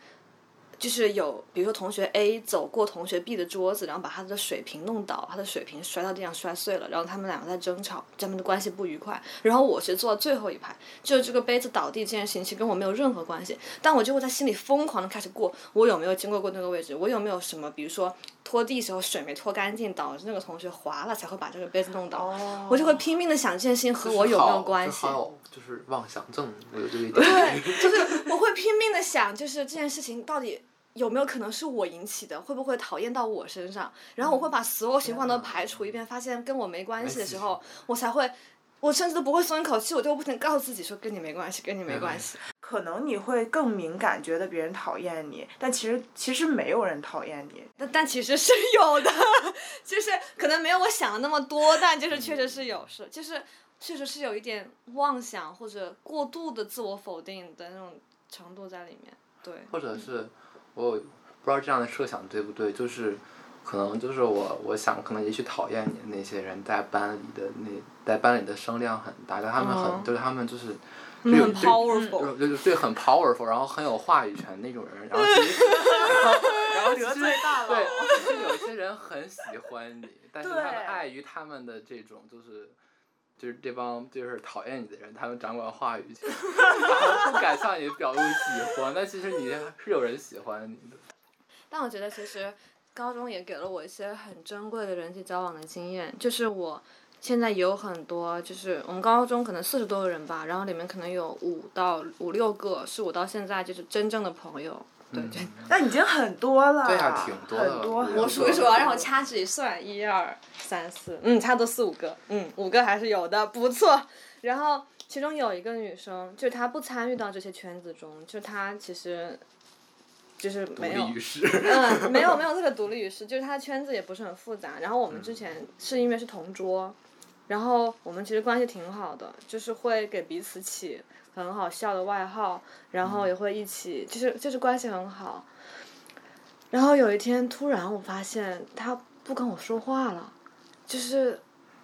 就是有，比如说同学 A 走过同学 B 的桌子，然后把他的水瓶弄倒，他的水瓶摔到地上摔碎了，然后他们两个在争吵，他们的关系不愉快。然后我是坐最后一排，就是这个杯子倒地这件事情其实跟我没有任何关系，但我就会在心里疯狂的开始过，我有没有经过过那个位置，我有没有什么，比如说拖地时候水没拖干净，导致那个同学滑了才会把这个杯子弄倒，我就会拼命的想这件事情和我有没有关系。就是妄想症，我有这个 一点。对，就是我会拼命的想，就是这件事情到底有没有可能是我引起的，会不会讨厌到我身上？然后我会把所有情况都排除一遍，发现跟我没关系的时候，我才会，我甚至都不会松一口气，我就不停告诉自己说跟你没关系，跟你没关系。可能你会更敏感，觉得别人讨厌你，但其实其实没有人讨厌你。但但其实是有的，就是可能没有我想的那么多，但就是确实是有是，就是确实是有一点妄想或者过度的自我否定的那种程度在里面。对，或者是我不知道这样的设想对不对，就是可能就是我我想可能也许讨厌你的那些人在班里的那在班里的声量很大，但他们很、哦就是他们就是。powerful 对对对，很 powerful，然后很有话语权那种人，然后其实，然后然后其实得罪大佬对，其实有些人很喜欢你，但是他们碍于他们的这种就是。就是这帮就是讨厌你的人，他们掌管话语权，然后不敢向你表露喜欢，但其实你是有人喜欢你的。但我觉得其实高中也给了我一些很珍贵的人际交往的经验，就是我现在有很多，就是我们高中可能四十多个人吧，然后里面可能有五到五六个是我到现在就是真正的朋友。对，就那已经很多了。对啊挺多的很多。我很多我数一数啊，让我掐指一算，一二三四，嗯，差不多四五个，嗯，五个还是有的，不错。然后其中有一个女生，就是她不参与到这些圈子中，就她其实就是没有独立于世。嗯，没有 没有特别独立于世，就是他的圈子也不是很复杂。然后我们之前是因为是同桌，然后我们其实关系挺好的，就是会给彼此起很好笑的外号，然后也会一起，就是就是关系很好。然后有一天突然我发现他不跟我说话了，就是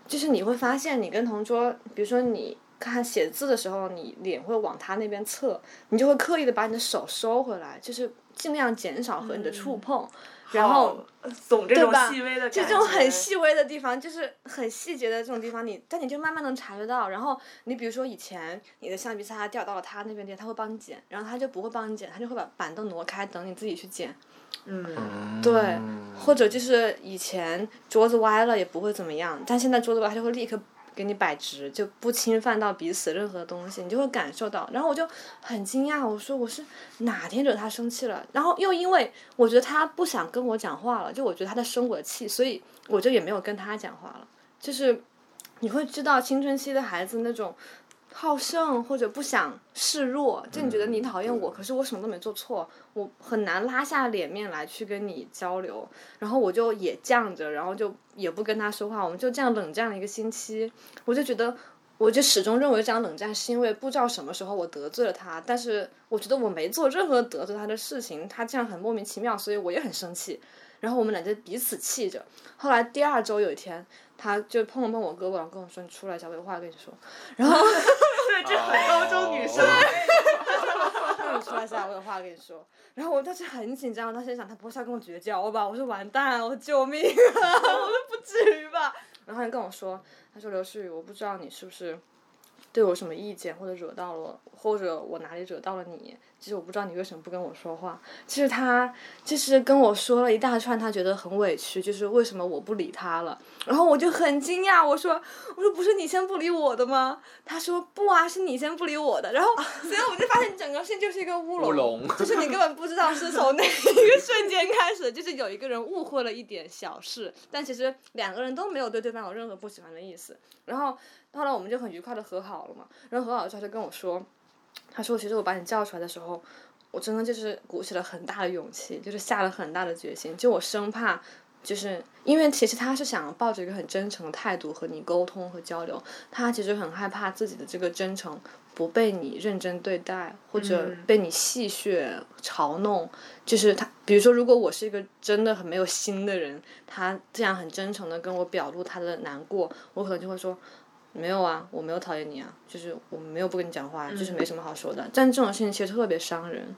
就是你会发现你跟同桌，比如说你看写字的时候，你脸会往他那边侧，你就会刻意的把你的手收回来，就是尽量减少和你的触碰，然后。懂这种吧细微的感觉，就这种很细微的地方，就是很细节的这种地方，你但你就慢慢能察觉到。然后你比如说以前你的橡皮擦掉到了他那边地，他会帮你捡，然后他就不会帮你捡，他就会把板凳挪开，等你自己去捡。嗯，对，或者就是以前桌子歪了也不会怎么样，但现在桌子歪，他就会立刻给你摆直，就不侵犯到彼此任何东西，你就会感受到。然后我就很惊讶，我说我是哪天惹他生气了？然后又因为我觉得他不想跟我讲话了，就我觉得他在生我的气，所以我就也没有跟他讲话了。就是你会知道青春期的孩子那种。好胜或者不想示弱，就你觉得你讨厌我，可是我什么都没做错，我很难拉下脸面来去跟你交流，然后我就也犟着，然后就也不跟他说话，我们就这样冷战了一个星期，我就觉得，我就始终认为这样冷战是因为不知道什么时候我得罪了他，但是我觉得我没做任何得罪他的事情，他这样很莫名其妙，所以我也很生气，然后我们俩就彼此气着，后来第二周有一天，他就碰了碰我胳膊，然后跟我说：“你出来一下，我有话跟你说。”然后。对，这很高中女生。让你出来一下，我有话跟你说。然后我当时很紧张，我当时想他不会是要跟我绝交吧？我说完蛋，我说救命啊！我说不至于吧？然后他就跟我说，他说刘诗雨，我不知道你是不是对我有什么意见，或者惹到了我，或者我哪里惹到了你，其实我不知道你为什么不跟我说话。其实他就是跟我说了一大串，他觉得很委屈，就是为什么我不理他了。然后我就很惊讶，我说我说不是你先不理我的吗？他说不啊，是你先不理我的。然后所以我就发现整个事情就是一个乌龙，乌龙就是你根本不知道是从哪一个瞬间开始，就是有一个人误会了一点小事，但其实两个人都没有对对方有任何不喜欢的意思。然后后来我们就很愉快的和好了嘛。然后和好之后他就跟我说。他说：“其实我把你叫出来的时候，我真的就是鼓起了很大的勇气，就是下了很大的决心。就我生怕，就是因为其实他是想抱着一个很真诚的态度和你沟通和交流，他其实很害怕自己的这个真诚不被你认真对待，或者被你戏谑嘲弄。就是他，比如说，如果我是一个真的很没有心的人，他这样很真诚的跟我表露他的难过，我可能就会说。”没有啊，我没有讨厌你啊，就是我没有不跟你讲话，就是没什么好说的。但这种事情其实特别伤人，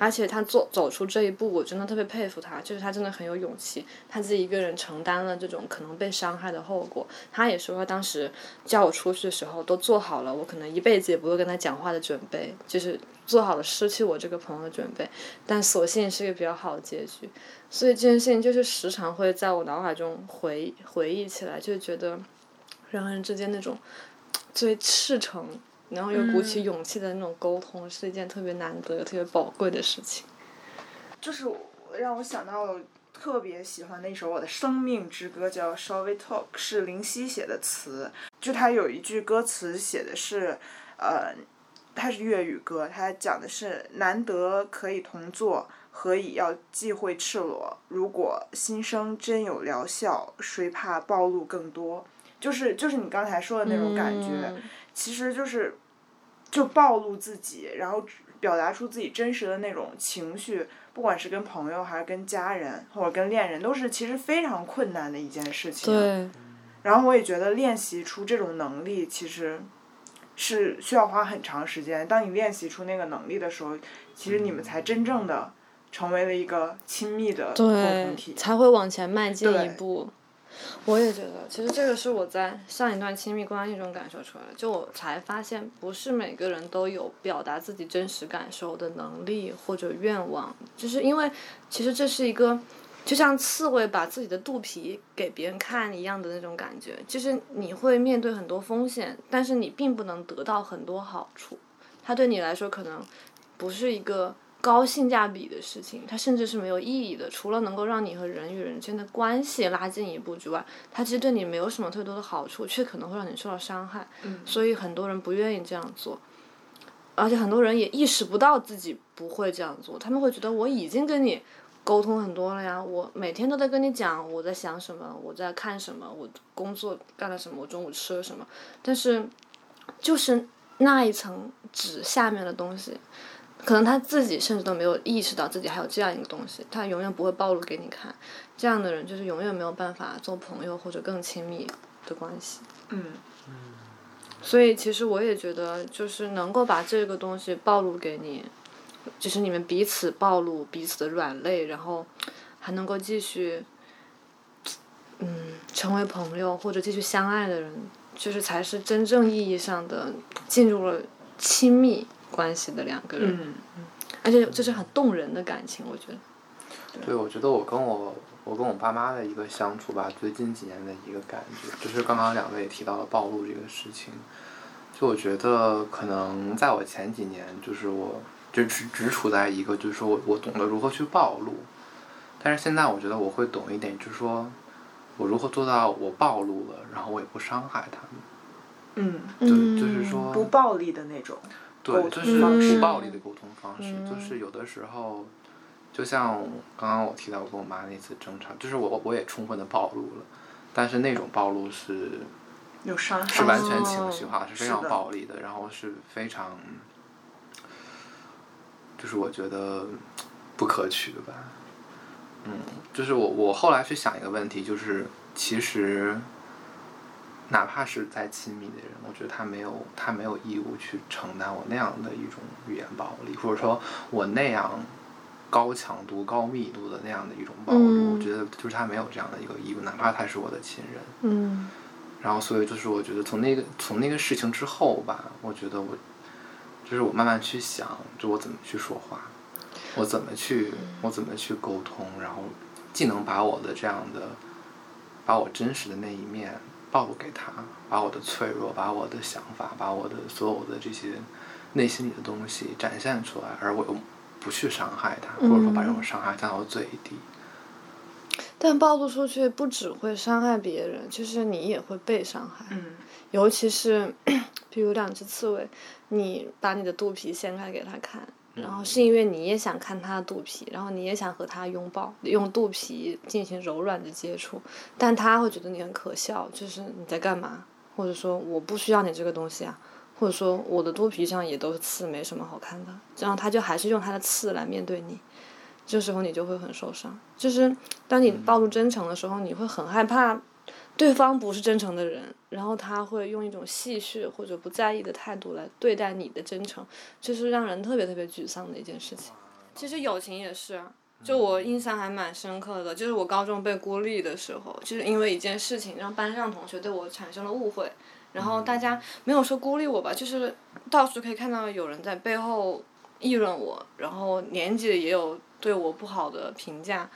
而且他做走出这一步，我真的特别佩服他，就是他真的很有勇气，他自己一个人承担了这种可能被伤害的后果。他也说，当时叫我出去的时候，都做好了我可能一辈子也不会跟他讲话的准备，就是做好了失去我这个朋友的准备。但所幸是一个比较好的结局，所以这件事情就是时常会在我脑海中回回忆起来，就觉得。人和人之间那种最赤诚，然后又鼓起勇气的那种沟通，是一件特别难得、特别宝贵的事情。就是让我想到特别喜欢的一首我的生命之歌，叫《Shall We Talk》，是林夕写的词。就他有一句歌词写的是，呃，它是粤语歌，它讲的是难得可以同坐，何以要忌讳赤裸？如果心声真有疗效，谁怕暴露更多？就是就是你刚才说的那种感觉，其实就是，就暴露自己，然后表达出自己真实的那种情绪，不管是跟朋友还是跟家人或者跟恋人，都是其实非常困难的一件事情。对。然后我也觉得练习出这种能力，其实是需要花很长时间。当你练习出那个能力的时候，其实你们才真正的成为了一个亲密的共同体，才会往前迈进一步。我也觉得，其实这个是我在上一段亲密关系中感受出来的。就我才发现，不是每个人都有表达自己真实感受的能力或者愿望。就是因为，其实这是一个，就像刺猬把自己的肚皮给别人看一样的那种感觉。就是你会面对很多风险，但是你并不能得到很多好处。它对你来说可能不是一个。高性价比的事情，它甚至是没有意义的。除了能够让你和人与人之间的关系拉近一步之外，它其实对你没有什么特别多的好处，却可能会让你受到伤害。所以很多人不愿意这样做，而且很多人也意识不到自己不会这样做。他们会觉得我已经跟你沟通很多了呀，我每天都在跟你讲我在想什么，我在看什么，我工作干了什么，我中午吃了什么。但是，就是那一层纸下面的东西。可能他自己甚至都没有意识到自己还有这样一个东西，他永远不会暴露给你看。这样的人就是永远没有办法做朋友或者更亲密的关系。嗯。所以其实我也觉得，就是能够把这个东西暴露给你，就是你们彼此暴露彼此的软肋，然后还能够继续，嗯，成为朋友或者继续相爱的人，就是才是真正意义上的进入了亲密。关系的两个人，而且这是很动人的感情，我觉得。对，我觉得我跟我我跟我爸妈的一个相处吧，最近几年的一个感觉，就是刚刚两位提到了暴露这个事情，就我觉得可能在我前几年，就是我就只只处在一个，就是说我我懂得如何去暴露，但是现在我觉得我会懂一点，就是说我如何做到我暴露了，然后我也不伤害他们。嗯。就就是说。不暴力的那种。对，就是不暴力的沟通方式，就是有的时候，就像刚刚我提到我跟我妈那次争吵，就是我我也充分的暴露了，但是那种暴露是，有伤害，是完全情绪化，是非常暴力的，然后是非常，就是我觉得不可取的吧，嗯，就是我我后来去想一个问题，就是其实。哪怕是再亲密的人，我觉得他没有他没有义务去承担我那样的一种语言暴力，或者说我那样高强度、高密度的那样的一种暴力。我觉得就是他没有这样的一个义务，哪怕他是我的亲人。嗯。然后，所以就是我觉得从那个从那个事情之后吧，我觉得我就是我慢慢去想，就我怎么去说话，我怎么去我怎么去沟通，然后既能把我的这样的，把我真实的那一面暴露给他，把我的脆弱，把我的想法，把我的所有的这些内心里的东西展现出来，而我又不去伤害他，或者说把这种伤害降到最低。但暴露出去不只会伤害别人，就是你也会被伤害。嗯尤其是 比如两只刺猬，你把你的肚皮掀开给他看，然后是因为你也想看他的肚皮，然后你也想和他拥抱，用肚皮进行柔软的接触，但他会觉得你很可笑，就是你在干嘛，或者说我不需要你这个东西啊，或者说我的肚皮上也都是刺，没什么好看的，然后他就还是用他的刺来面对你。这时候你就会很受伤，就是当你暴露真诚的时候，你会很害怕对方不是真诚的人，然后他会用一种戏谑或者不在意的态度来对待你的真诚，这是让人特别特别沮丧的一件事情。其实友情也是，就我印象还蛮深刻的，就是我高中被孤立的时候，就是因为一件事情让班上同学对我产生了误会，然后大家没有说孤立我吧，就是到处可以看到有人在背后议论我，然后年级也有对我不好的评价，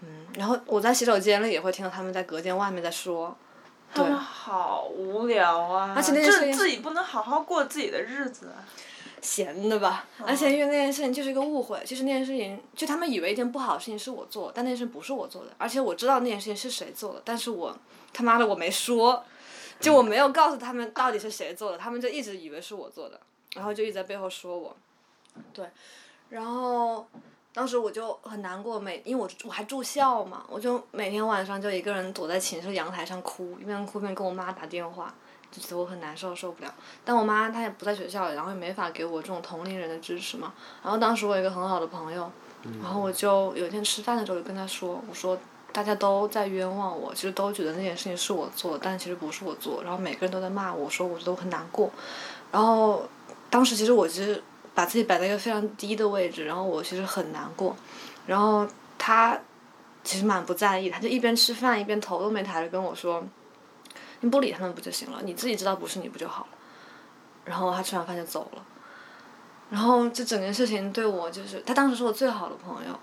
嗯，然后我在洗手间里也会听到他们在隔间外面在说，他们好无聊啊！而且那件事情就是自己不能好好过自己的日子。闲的吧，而且因为那件事情就是一个误会，就是那件事情，就他们以为一件不好的事情是我做，但那件事不是我做的，而且我知道那件事情是谁做的，但是我他妈的我没说，就我没有告诉他们到底是谁做的，他们就一直以为是我做的，然后就一直在背后说我，对，然后当时我就很难过，每因为我我还住校嘛，我就每天晚上就一个人躲在寝室阳台上哭，一边哭一边跟我妈打电话。就觉得我很难受，受不了。但我妈她也不在学校，然后也没法给我这种同龄人的支持嘛。然后当时我有一个很好的朋友，然后我就有一天吃饭的时候就跟他说，我说大家都在冤枉我，其实都觉得那件事情是我做，但其实不是我做。然后每个人都在骂我，说我觉得我很难过。然后当时其实我其实把自己摆在一个非常低的位置，然后我其实很难过。然后他其实蛮不在意，他就一边吃饭一边头都没抬着跟我说。你不理他们不就行了？你自己知道不是你不就好了？然后他吃完饭就走了。然后这整件事情对我就是，他当时是我最好的朋友。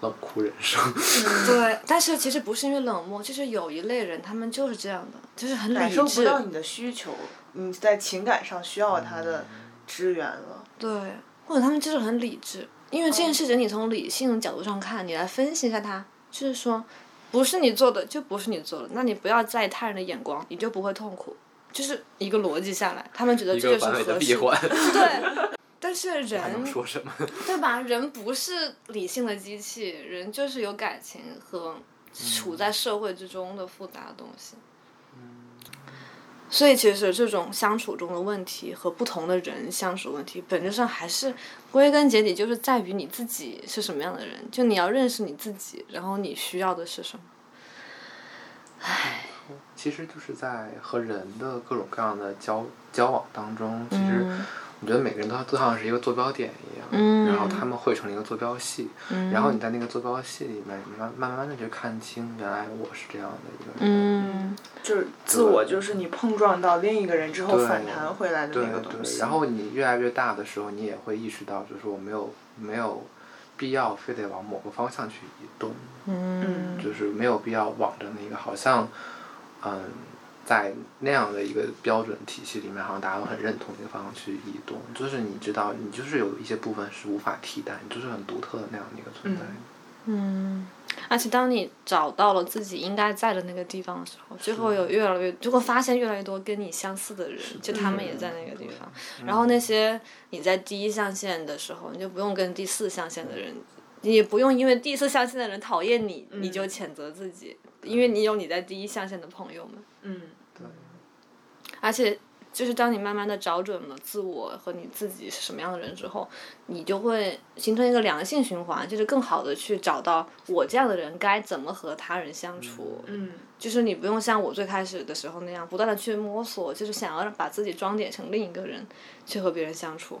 冷酷人生。对，但是其实不是因为冷漠，就是有一类人，他们就是这样的，就是很感理智。受不到你的需求，你在情感上需要他的支援了。对，或者他们就是很理智，因为这件事情你从理性的角度上看，你来分析一下他，就是说。不是你做的就不是你做的，那你不要在意他人的眼光，你就不会痛苦。就是一个逻辑下来，他们觉得这就是合适。闭环。对，但是人说什么？对吧？人不是理性的机器，人就是有感情和处在社会之中的复杂的东西。所以其实这种相处中的问题和不同的人相处问题，本质上还是归根结底就是在于你自己是什么样的人，就你要认识你自己，然后你需要的是什么。唉，其实就是在和人的各种各样的交交往当中，其实我觉得每个人都都像是一个坐标点一样，嗯然后他们汇成了一个坐标系，嗯然后你在那个坐标系里面，你慢慢慢的去看清，原来我是这样的一个人。嗯，就是自我，就是你碰撞到另一个人之后反弹回来的那个东西。对，然后你越来越大的时候，你也会意识到，就是我没有没有必要非得往某个方向去移动，嗯，就是没有必要往着那个好像，嗯，在那样的一个标准体系里面，好像大家都很认同一个方向去移动。就是你知道，你就是有一些部分是无法替代，你就是很独特的那样的一个存在。嗯，而且当你找到了自己应该在的那个地方的时候，最后有越来越，就会发现越来越多跟你相似的人，就他们也在那个地方。然后那些你在第一象限的时候，你就不用跟第四象限的人，你也不用因为第四象限的人讨厌你，你就谴责自己，因为你有你在第一象限的朋友们。嗯，而且就是当你慢慢的找准了自我和你自己是什么样的人之后，你就会形成一个良性循环，就是更好的去找到我这样的人该怎么和他人相处。嗯，就是你不用像我最开始的时候那样不断的去摸索，就是想要把自己装点成另一个人去和别人相处。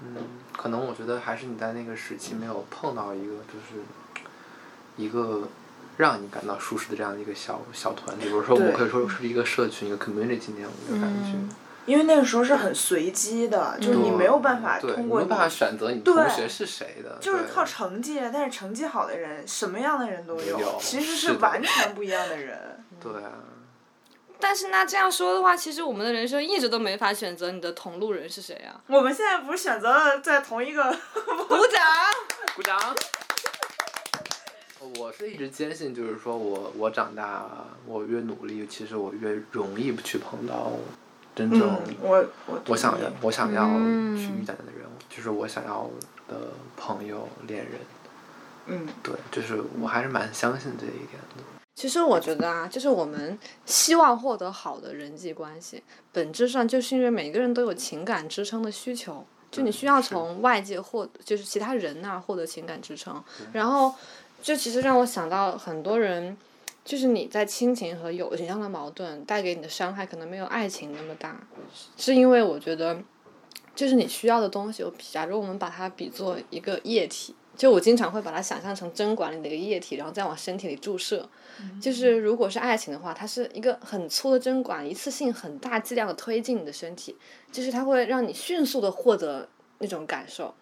嗯，可能我觉得还是你在那个时期没有碰到一个就是一个让你感到舒适的这样的一个小小团体，比如说我可以说是一个社群，一个 community 那样的一个感觉。嗯因为那个时候是很随机的，就是你没有办法，通过没有办法选择你同学是谁的，就是靠成绩，但是成绩好的人，什么样的人都有，有其实是完全不一样的人。对啊，但是那这样说的话，其实我们的人生一直都没法选择你的同路人是谁啊？我们现在不是选择了在同一个，鼓掌！鼓掌。我是一直坚信，就是说我我长大，我越努力，其实我越容易去碰到真正嗯，我我我想要我想要嗯去遇见的人，就是我想要的朋友、恋人。嗯，对，就是我还是蛮相信这一点的。其实我觉得啊，就是我们希望获得好的人际关系，本质上就是因为每个人都有情感支撑的需求，就你需要从外界获，就是其他人那儿获得情感支撑。然后，这其实让我想到很多人，就是你在亲情和友情上的矛盾带给你的伤害，可能没有爱情那么大，是因为我觉得，就是你需要的东西，我假如我们把它比作一个液体。就我经常会把它想象成针管里的一个液体，然后再往身体里注射。就是如果是爱情的话，它是一个很粗的针管，一次性很大剂量的推进你的身体，就是它会让你迅速的获得那种感受，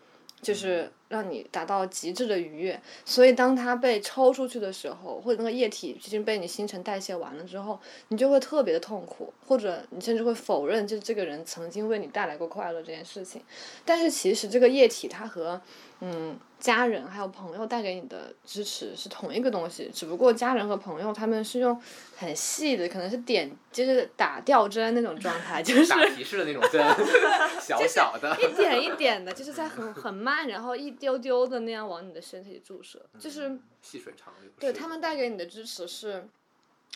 就是让你达到极致的愉悦。所以当它被抽出去的时候，或者那个液体已经被你新陈代谢完了之后，你就会特别的痛苦，或者你甚至会否认，就这个人曾经为你带来过快乐这件事情。但是其实这个液体它和嗯，家人还有朋友带给你的支持是同一个东西，只不过家人和朋友他们是用很细的，可能是点就是打吊针那种状态，就是打提示的那种针，小小的。一点一点的，就是在很很慢，然后一丢丢的那样往你的身体里注射，就是细水长流。对他们带给你的支持是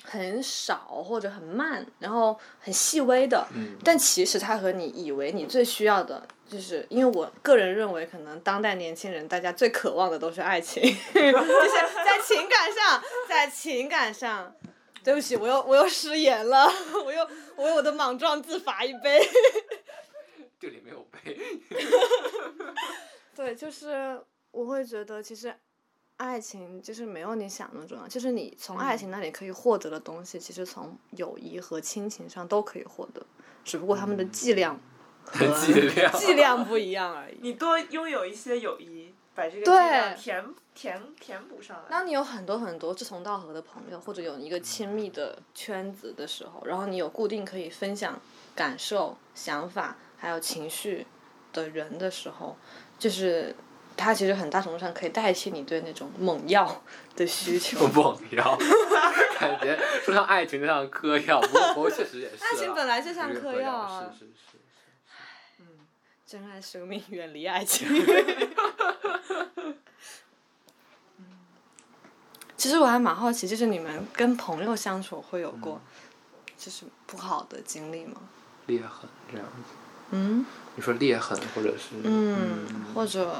很少或者很慢，然后很细微的，嗯但其实它和你以为你最需要的，就是因为我个人认为，可能当代年轻人大家最渴望的都是爱情，就是在情感上，在情感上。对不起，我又我又失言了，我又我为我的莽撞自罚一杯。这里没有杯。对，就是我会觉得，其实爱情就是没有你想的重要，就是你从爱情那里可以获得的东西，其实从友谊和亲情上都可以获得，只不过他们的剂量和 剂量剂量不一样而已。你多拥有一些友谊，把这个对剂量填填填补上来。当你有很多很多志同道合的朋友，或者有一个亲密的圈子的时候，然后你有固定可以分享感受、想法还有情绪的人的时候，就是它其实很大程度上可以代替你对那种猛药的需求。猛药，感觉说像爱情就像嗑药，不过不确实也是啊。爱情本来就像嗑嗑药啊是是是。珍爱生命，远离爱情。其实我还蛮好奇，就是你们跟朋友相处会有过，就是不好的经历吗？裂痕这样子。嗯你说裂痕或者是嗯，或者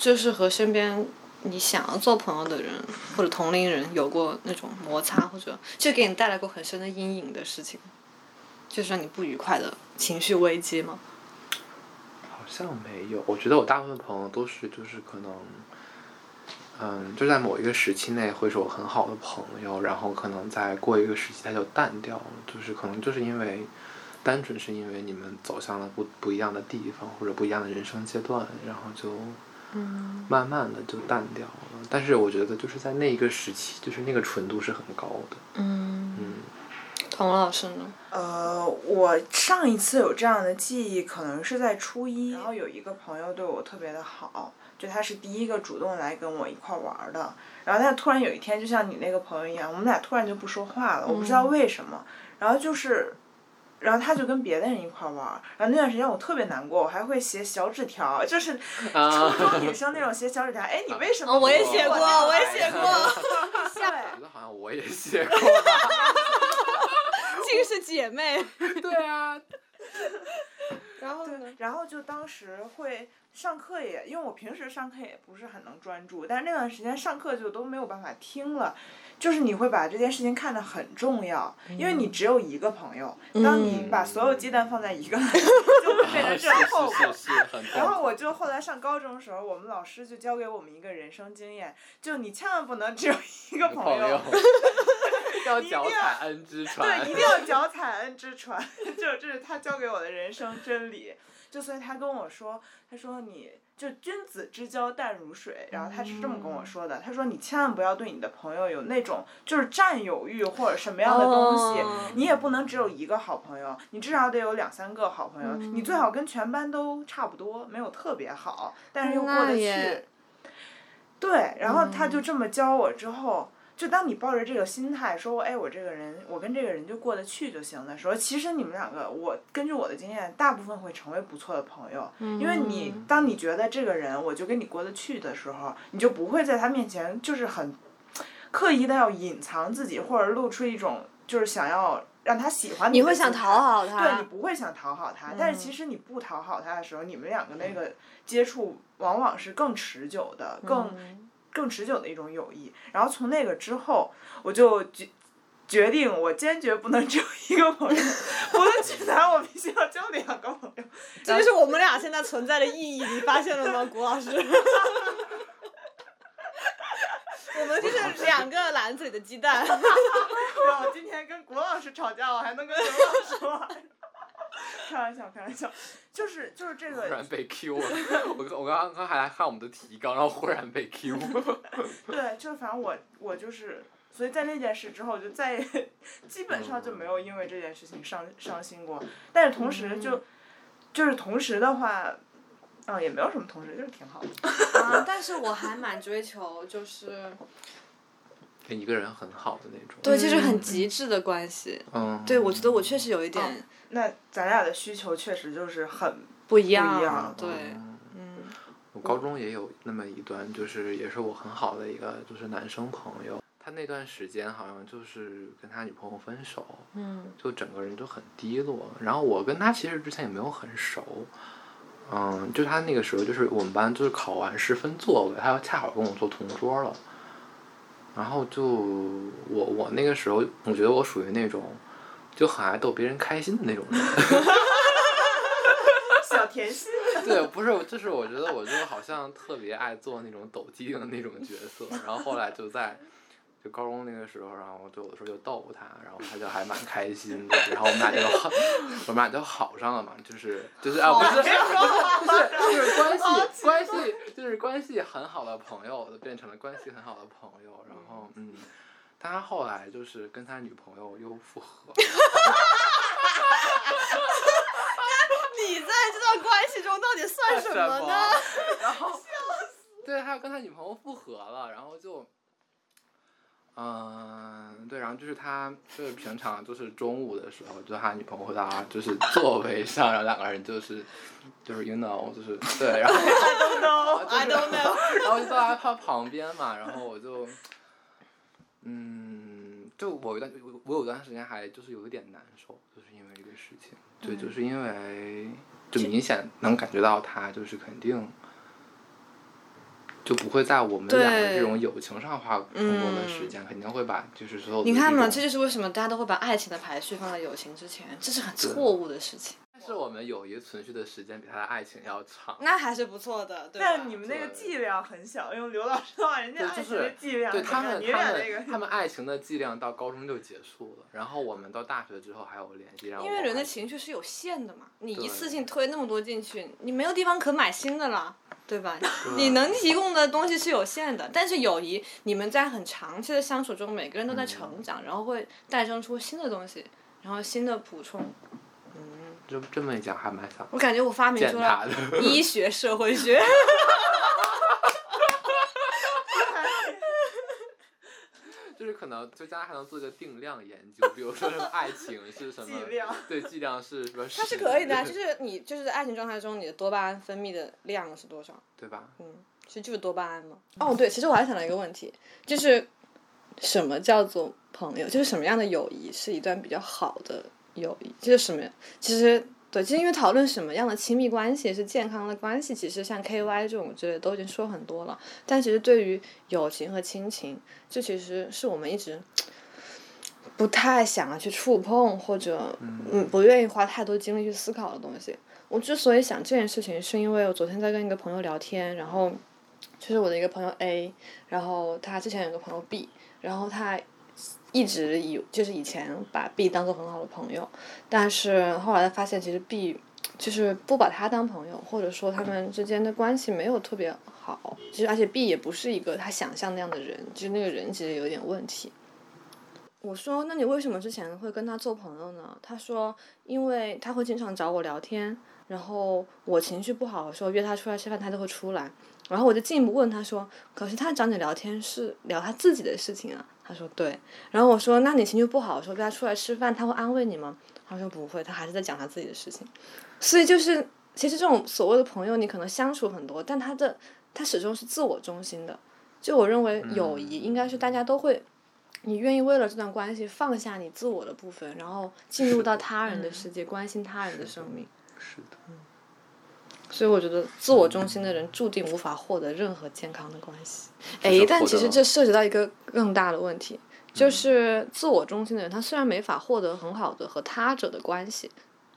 就是和身边你想要做朋友的人或者同龄人有过那种摩擦，或者就给你带来过很深的阴影的事情，就是让你不愉快的情绪危机吗？好像没有，我觉得我大部分朋友都是就是可能，嗯，就在某一个时期内会是我很好的朋友，然后可能再过一个时期他就淡掉了，就是可能就是因为，单纯是因为你们走向了不不一样的地方或者不一样的人生阶段，然后就，嗯慢慢的就淡掉了。但是我觉得就是在那一个时期，就是那个纯度是很高的，嗯，嗯，童老师呢？呃，我上一次有这样的记忆，可能是在初一，然后有一个朋友对我特别的好，就他是第一个主动来跟我一块儿玩儿的。然后他突然有一天，就像你那个朋友一样，我们俩突然就不说话了，我不知道为什么。然后就是，然后他就跟别的人一块儿玩儿。然后那段时间我特别难过，我还会写小纸条，就是初中女生那种写小纸条。哎，你为什么哦我也写过，我也写过，对。我觉得好像我也写过吧，竟是姐妹。对啊，然后呢？然后就当时会上课也，因为我平时上课也不是很能专注，但是那段时间上课就都没有办法听了，就是你会把这件事情看得很重要，因为你只有一个朋友，当你把所有鸡蛋放在一个篮子里，就会变成这个后果。然后我就后来上高中的时候，我们老师就教给我们一个人生经验，就你千万不能只有一个朋友，要你一定要脚踩 N 之船。对，一定要脚踩 N 之船，就这是他教给我的人生真理。就所以他跟我说，他说你就君子之交淡如水，然后他是这么跟我说的，他说你千万不要对你的朋友有那种就是占有欲或者什么样的东西，哦你也不能只有一个好朋友，你至少得有两三个好朋友，你最好跟全班都差不多，没有特别好，但是又过那得去。对，然后他就这么教我之后，就当你抱着这个心态说，哎，我这个人，我跟这个人就过得去就行的时候，其实你们两个，我根据我的经验，大部分会成为不错的朋友，因为你当你觉得这个人我就跟你过得去的时候，你就不会在他面前就是很刻意的要隐藏自己，或者露出一种就是想要让他喜欢的你会想讨好。他对你不会想讨好他，但是其实你不讨好他的时候，你们两个那个接触往往是更持久的，更、更持久的一种友谊。然后从那个之后，我就决决定，我坚决不能只有一个朋友，无论去哪儿，我必须要交两个朋友。这就是我们俩现在存在的意义，你发现了吗，谷老师？我们就是两个篮子里的鸡蛋。对，我今天跟谷老师吵架，我还能跟刘老师玩。开玩笑，开玩笑，就是就是这个忽然被 Q 了，我刚我刚刚刚还看我们的提纲，然后忽然被 Q。对，就反正我我就是，所以在那件事之后，就再也基本上就没有因为这件事情伤伤心过。但是同时就、就是同时的话，啊、也没有什么同时，就是挺好的。啊，但是我还蛮追求，就是跟一个人很好的那种。对，就是很极致的关系。嗯。对，我觉得我确实有一点那咱俩的需求确实就是很不一样。不一样对，嗯嗯，我高中也有那么一段，就是也是我很好的一个就是男生朋友，他那段时间好像就是跟他女朋友分手，嗯，就整个人就很低落。然后我跟他其实之前也没有很熟，嗯，就他那个时候就是我们班就是考完试分座位，他恰好跟我坐同桌了。然后就我我那个时候，我觉得我属于那种就很爱逗别人开心的那种人。小甜心。对，不是，就是我觉得我就好像特别爱做那种抖机灵的那种角色，然后后来就在就高中那个时候，然后就有的时候就逗他，然后他就还蛮开心的，然后我们俩就好，我们俩就好上了嘛，就是就是啊，不是不是 是关系很好的朋友，变成了关系很好的朋友，然后嗯，他后来就是跟他女朋友又复合。你在这段关系中到底算什么呢？然后，对，他跟他女朋友复合了，然后就，嗯，对，然后就是他就是平常就是中午的时候，就他女朋友会到他就是座位上，然后两个人就是就是 you know 就是对，然后 I don't know。I don't know。然后就坐在他旁边嘛，然后我就，嗯，就我有一段我我有段时间还就是有一点难受，就是因为这个事情，对，就是因为就明显能感觉到他就是肯定。就不会在我们俩的这种友情上花更多的时间，肯定会把就是所有你看嘛，这就是为什么大家都会把爱情的排序放在友情之前，这是很错误的事情。但是我们友谊存续的时间比他的爱情要长。那还是不错的，对？但你们那个剂量很小，用刘老师的话，人家，就爱情的是剂量对他们他们俩那个他们爱情的剂量到高中就结束了，然后我们到大学之后还有联系，然后因为人的情绪是有限的嘛，你一次性推那么多进去，你没有地方可买新的了，对吧？你能提供的东西是有限的，但是友谊，你们在很长期的相处中，每个人都在成长，然后会诞生出新的东西，然后新的补充。嗯这这么一讲还蛮想我感觉我发明出他了的。医学社会学。就是可能就将来还能做一个定量研究，比如说什么爱情是什么 剂量，对剂量是什么？它是可以的啊，就是你就是在爱情状态中，你的多巴胺分泌的量是多少？对吧？嗯，其实就是多巴胺嘛。哦，对，其实我还想到一个问题，就是什么叫做朋友？就是什么样的友谊是一段比较好的友谊？就是什么？其实对，其实因为讨论什么样的亲密关系是健康的关系，其实像 K Y 这种之类的都已经说很多了。但其实对于友情和亲情，这其实是我们一直。不太想要去触碰，或者嗯不愿意花太多精力去思考的东西。我之所以想这件事情，是因为我昨天在跟一个朋友聊天，然后就是我的一个朋友 A，然后他之前有个朋友 B，然后他一直以就是以前把 B 当做很好的朋友，但是后来发现其实 B 就是不把他当朋友，或者说他们之间的关系没有特别好。其实而且 B 也不是一个他想象那样的人，就是那个人其实有点问题。我说，那你为什么之前会跟他做朋友呢？他说，因为他会经常找我聊天，然后我情绪不好的时候约他出来吃饭，他都会出来。然后我就进一步问他说，可是他找你聊天是聊他自己的事情啊？他说对。然后我说，那你情绪不好的时候跟他出来吃饭，他会安慰你吗？他说不会，他还是在讲他自己的事情。所以就是，其实这种所谓的朋友，你可能相处很多，但他的他始终是自我中心的。就我认为，友谊应该是大家都会。你愿意为了这段关系放下你自我的部分，然后进入到他人的世界，关心他人的生命。是的，所以我觉得自我中心的人注定无法获得任何健康的关系。哎，但其实这涉及到一个更大的问题，就是自我中心的人，他虽然没法获得很好的和他者的关系，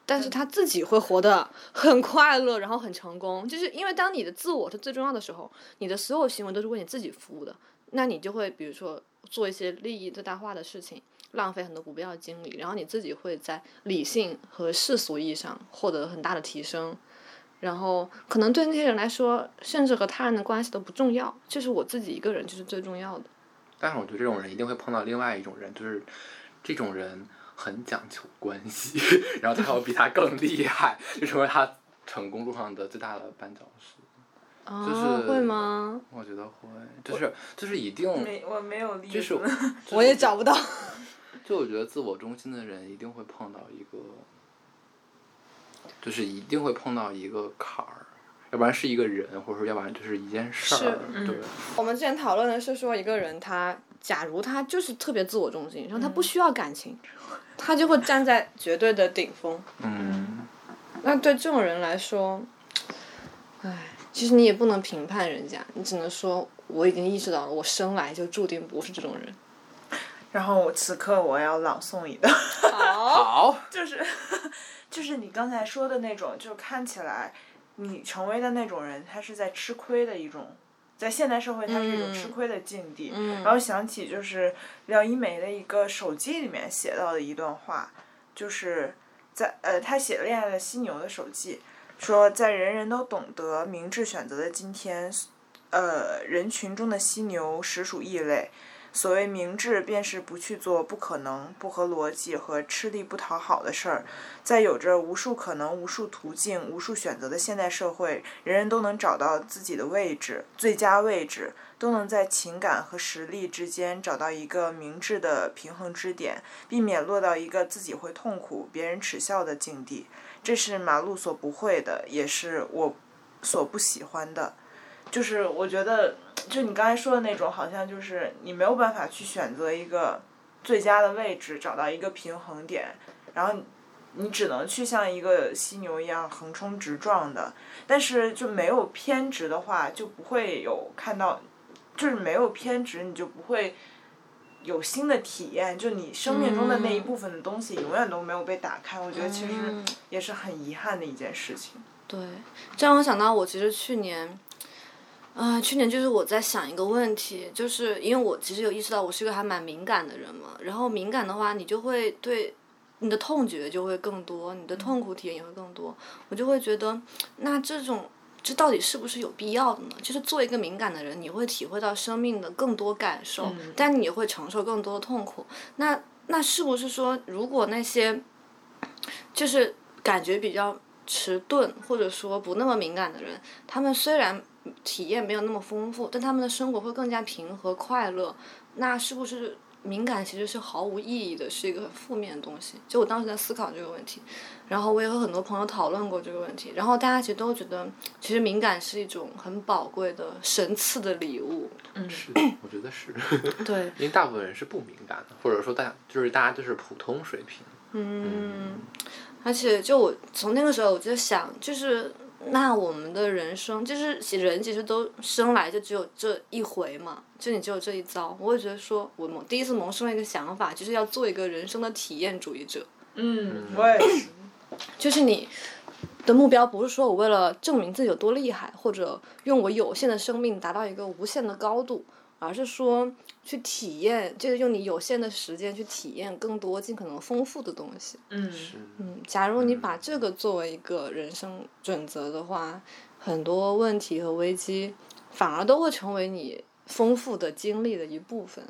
但是他自己会活得很快乐，然后很成功。就是因为当你的自我是最重要的时候，你的所有行为都是为你自己服务的，那你就会比如说做一些利益最大化的事情。浪费很多不必要的精力，然后你自己会在理性和世俗意义上获得很大的提升，然后可能对那些人来说，甚至和他人的关系都不重要，就是我自己一个人就是最重要的。但是我觉得这种人一定会碰到另外一种人，就是这种人很讲求关系，然后他要比他更厉害，就成为他成功路上的最大的绊脚石。啊，就是会吗？我觉得会，就是就是一定，没我没有例子。就是我也找不到。就我觉得自我中心的人一定会碰到一个，就是一定会碰到一个坎儿，要不然是一个人，或者说要不然就是一件事是儿，嗯对。我们之前讨论的是说，一个人他假如他就是特别自我中心，然后他不需要感情，他就会站在绝对的顶峰。嗯，那对这种人来说，唉，其实你也不能评判人家，你只能说我已经意识到了，我生来就注定不是这种人。然后此刻我要朗诵一段，好，好，就是就是你刚才说的那种，就看起来你成为的那种人，他是在吃亏的一种，在现代社会，他是一种吃亏的境地。嗯然后想起就是廖一梅的一个手机里面写到的一段话，就是在呃，他写《恋爱的犀牛》的手记，说在人人都懂得明智选择的今天，呃，人群中的犀牛实属异类。所谓明智，便是不去做不可能、不合逻辑和吃力不讨好的事儿。在有着无数可能、无数途径、无数选择的现代社会，人人都能找到自己的位置、最佳位置，都能在情感和实力之间找到一个明智的平衡支点，避免落到一个自己会痛苦、别人耻笑的境地。这是马路所不会的，也是我所不喜欢的。就是我觉得，就你刚才说的那种，好像就是你没有办法去选择一个最佳的位置，找到一个平衡点，然后你你只能去像一个犀牛一样横冲直撞的。但是就没有偏执的话，就不会有看到，就是没有偏执，你就不会有新的体验。就你生命中的那一部分的东西，永远都没有被打开。我觉得其实嗯也是很遗憾的一件事情。对，这让我想到，我其实去年，啊、去年就是我在想一个问题，就是因为我其实有意识到我是一个还蛮敏感的人嘛，然后敏感的话，你就会对你的痛觉就会更多，你的痛苦体验也会更多，我就会觉得，那这种。这到底是不是有必要的呢？就是做一个敏感的人，你会体会到生命的更多感受，但你也会承受更多的痛苦。那那是不是说，如果那些就是感觉比较迟钝或者说不那么敏感的人，他们虽然体验没有那么丰富，但他们的生活会更加平和快乐。那是不是敏感其实是毫无意义的，是一个很负面的东西？就我当时在思考这个问题，然后我也和很多朋友讨论过这个问题，然后大家其实都觉得，其实敏感是一种很宝贵的神赐的礼物。是，我觉得是，对，因为大部分人是不敏感的，或者说大就是大家就是普通水平。嗯，而且就我从那个时候我就想，就是那我们的人生，就是人其实都生来就只有这一回嘛，就你只有这一遭。我会觉得说，我萌第一次萌生了一个想法，就是要做一个人生的体验主义者，嗯，我也是。就是你。的目标不是说我为了证明自己有多厉害，或者用我有限的生命达到一个无限的高度，而是说去体验，就是用你有限的时间去体验更多、尽可能丰富的东西。嗯嗯，假如你把这个作为一个人生准则的话，很多问题和危机反而都会成为你丰富的经历的一部分。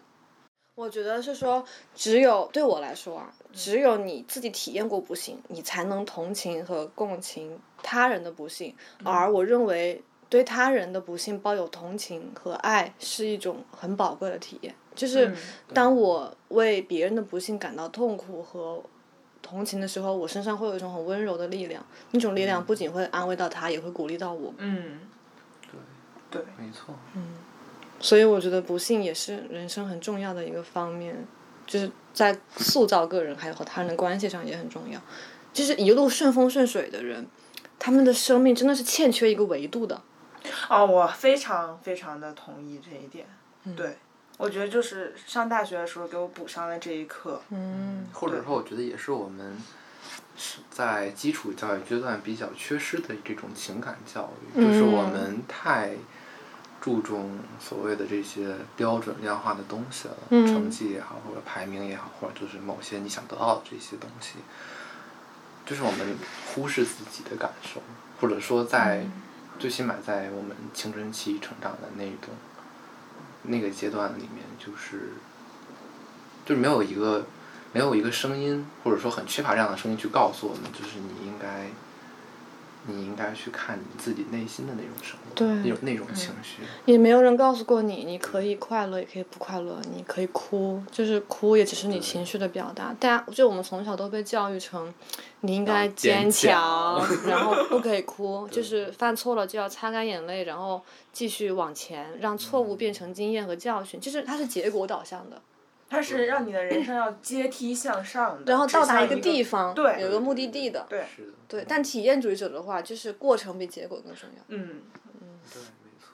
我觉得是说，只有对我来说啊，只有你自己体验过不幸，你才能同情和共情他人的不幸。而我认为，对他人的不幸抱有同情和爱是一种很宝贵的体验。就是当我为别人的不幸感到痛苦和同情的时候，我身上会有一种很温柔的力量。那种力量不仅会安慰到他，也会鼓励到我。嗯，对，对没错。嗯所以我觉得不幸也是人生很重要的一个方面，就是在塑造个人还有和他人的关系上也很重要。就是一路顺风顺水的人，他们的生命真的是欠缺一个维度的。哦，我非常非常的同意这一点。对，我觉得就是上大学的时候给我补上了这一课。嗯，或者说，我觉得也是我们是在基础教育阶段比较缺失的这种情感教育，就是我们太注重所谓的这些标准量化的东西了，成绩也好，或者排名也好，或者就是某些你想得到的这些东西，就是我们忽视自己的感受，或者说在最起码在我们青春期成长的那种那个阶段里面，就是就是没有一个没有一个声音，或者说很缺乏这样的声音去告诉我们，就是你应该你应该去看你自己内心的那种生活，对那种那种情绪。也没有人告诉过你，你可以快乐，也可以不快乐，你可以哭，就是哭也只是你情绪的表达。大家就我们从小都被教育成，你应该要坚强，然后不可以哭，就是犯错了就要擦干眼泪，然后继续往前，让错误变成经验和教训，就是它是结果导向的。它是让你的人生要阶梯向上的，然后到达一个地方，对有个目的地的。对，是的，对，但体验主义者的话，就是过程比结果更重要。嗯，对，没错。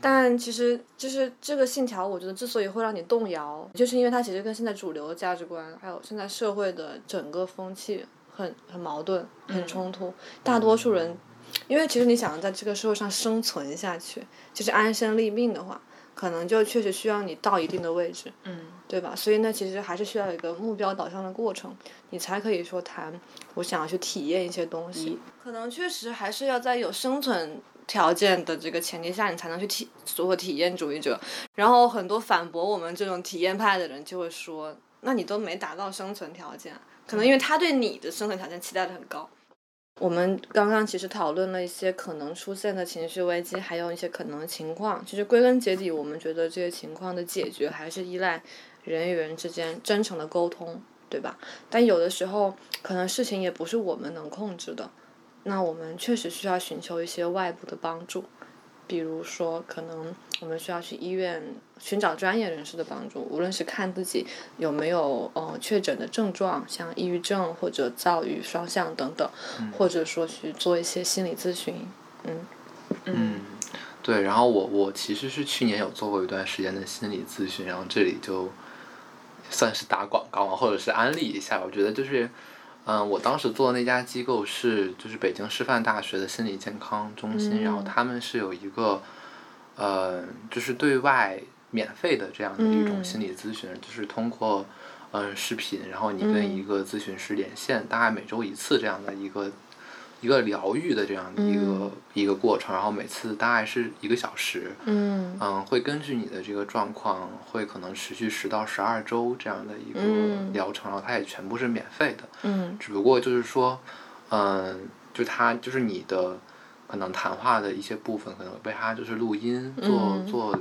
但其实就是这个信条，我觉得之所以会让你动摇，就是因为它其实跟现在主流的价值观，还有现在社会的整个风气很很矛盾、很冲突。大多数人，因为其实你想在这个社会上生存下去，就是安身立命的话，可能就确实需要你到一定的位置。嗯，对吧？所以呢，其实还是需要有一个目标导向的过程，你才可以说谈我想要去体验一些东西。可能确实还是要在有生存条件的这个前提下，你才能去体做体验主义者。然后很多反驳我们这种体验派的人就会说，那你都没达到生存条件，可能因为他对你的生存条件期待的很高。我们刚刚其实讨论了一些可能出现的情绪危机，还有一些可能的情况。其实归根结底，我们觉得这些情况的解决还是依赖人与人之间真诚的沟通，对吧？但有的时候，可能事情也不是我们能控制的，那我们确实需要寻求一些外部的帮助。比如说，可能我们需要去医院寻找专业人士的帮助，无论是看自己有没有呃确诊的症状，像抑郁症或者躁郁双向等等，或者说去做一些心理咨询。嗯嗯，对，然后我我其实是去年有做过一段时间的心理咨询，然后这里就算是打广告嘛，或者是安利一下。我觉得就是，嗯、我当时做的那家机构是就是北京师范大学的心理健康中心，然后他们是有一个，呃，就是对外免费的这样的一种心理咨询，就是通过。嗯，视频，然后你跟一个咨询师连线，大概每周一次这样的一个一个疗愈的这样的一个、一个过程，然后每次大概是一个小时，嗯。嗯，会根据你的这个状况，会可能持续十到十二周这样的一个嗯。疗程，然后它也全部是免费的，嗯。只不过就是说，嗯，就它就是你的可能谈话的一些部分，可能被它就是录音做、嗯。做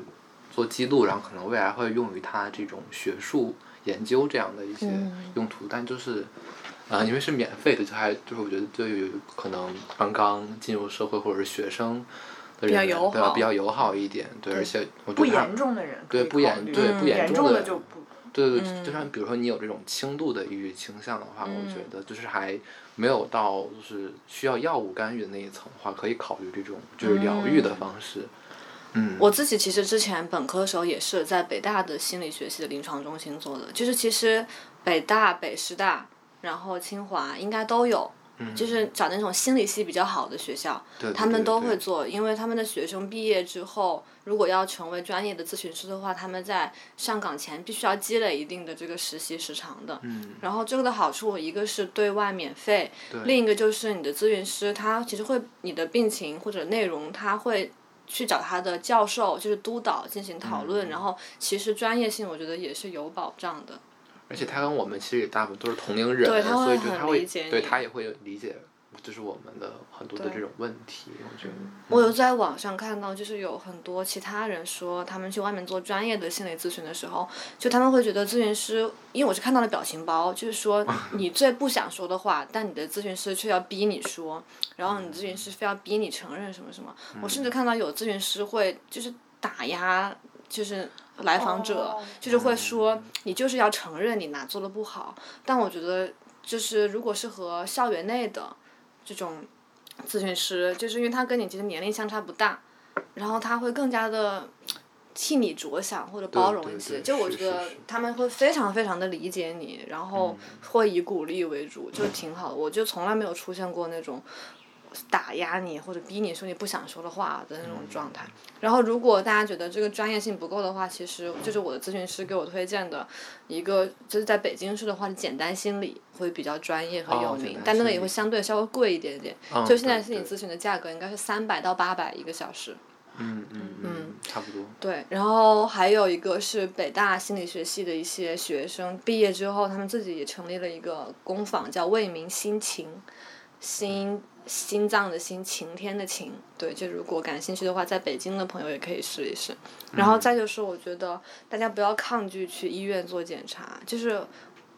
做记录，然后可能未来会用于它这种学术研究这样的一些嗯。用途，但就是。啊、因为是免费的，就还就是我觉得对于可能刚刚进入社会或者是学生的比较人友好对吧比较友好一点，对，而且我觉不得不严重的人对不严对不严严重的的就不。对对，对嗯就像比如说你有这种轻度的抑郁倾向的话，我嗯觉得就是还没有到就是需要药物干预的那一层的话，可以考虑这种就是疗愈的方式。嗯，我自己其实之前本科的时候也是在北大的心理学系的临床中心做的，就是其实北大、北师大，然后清华应该都有就是找那种心理系比较好的学校，对对他们都会做，因为他们的学生毕业之后，如果要成为专业的咨询师的话，他们在上岗前必须要积累一定的这个实习时长的。嗯，然后这个的好处，一个是对外免费，另一个就是你的咨询师他其实会你的病情或者内容他会。去找他的教授，就是督导进行讨论，嗯然后其实专业性我觉得也是有保障的。而且他跟我们其实也大部分都是同龄人，对他会很所以就他会理解对他也会理解，就是我们的很多的这种问题，我觉得。我有在网上看到，就是有很多其他人说，他们去外面做专业的心理咨询的时候，就他们会觉得咨询师，因为我是看到了表情包，就是说 你最不想说的话，但你的咨询师却要逼你说，然后你咨询师非要逼你承认什么什么。我甚至看到有咨询师会就是打压，就是来访者，哦就是会说你就是要承认你哪做的不好。但我觉得，就是如果是和校园内的这种咨询师，就是因为他跟你其实年龄相差不大，然后他会更加的替你着想或者包容一些。就我觉得他们会非常非常的理解你，然后会以鼓励为主，就挺好的。我就从来没有出现过那种。打压你或者逼你说你不想说的话的那种状态。然后，如果大家觉得这个专业性不够的话，其实就是我的咨询师给我推荐的一个，就是在北京市的话，简单心理会比较专业和有名，哦但那个也会相对稍微贵一点点。嗯就现在心理咨询的价格应该是三百到八百一个小时。嗯嗯嗯，差不多。对，然后还有一个是北大心理学系的一些学生毕业之后，他们自己也成立了一个工坊，叫为民心情，心心脏的心，晴天的晴。对，就如果感兴趣的话，在北京的朋友也可以试一试。然后再就是，我觉得大家不要抗拒去医院做检查，就是。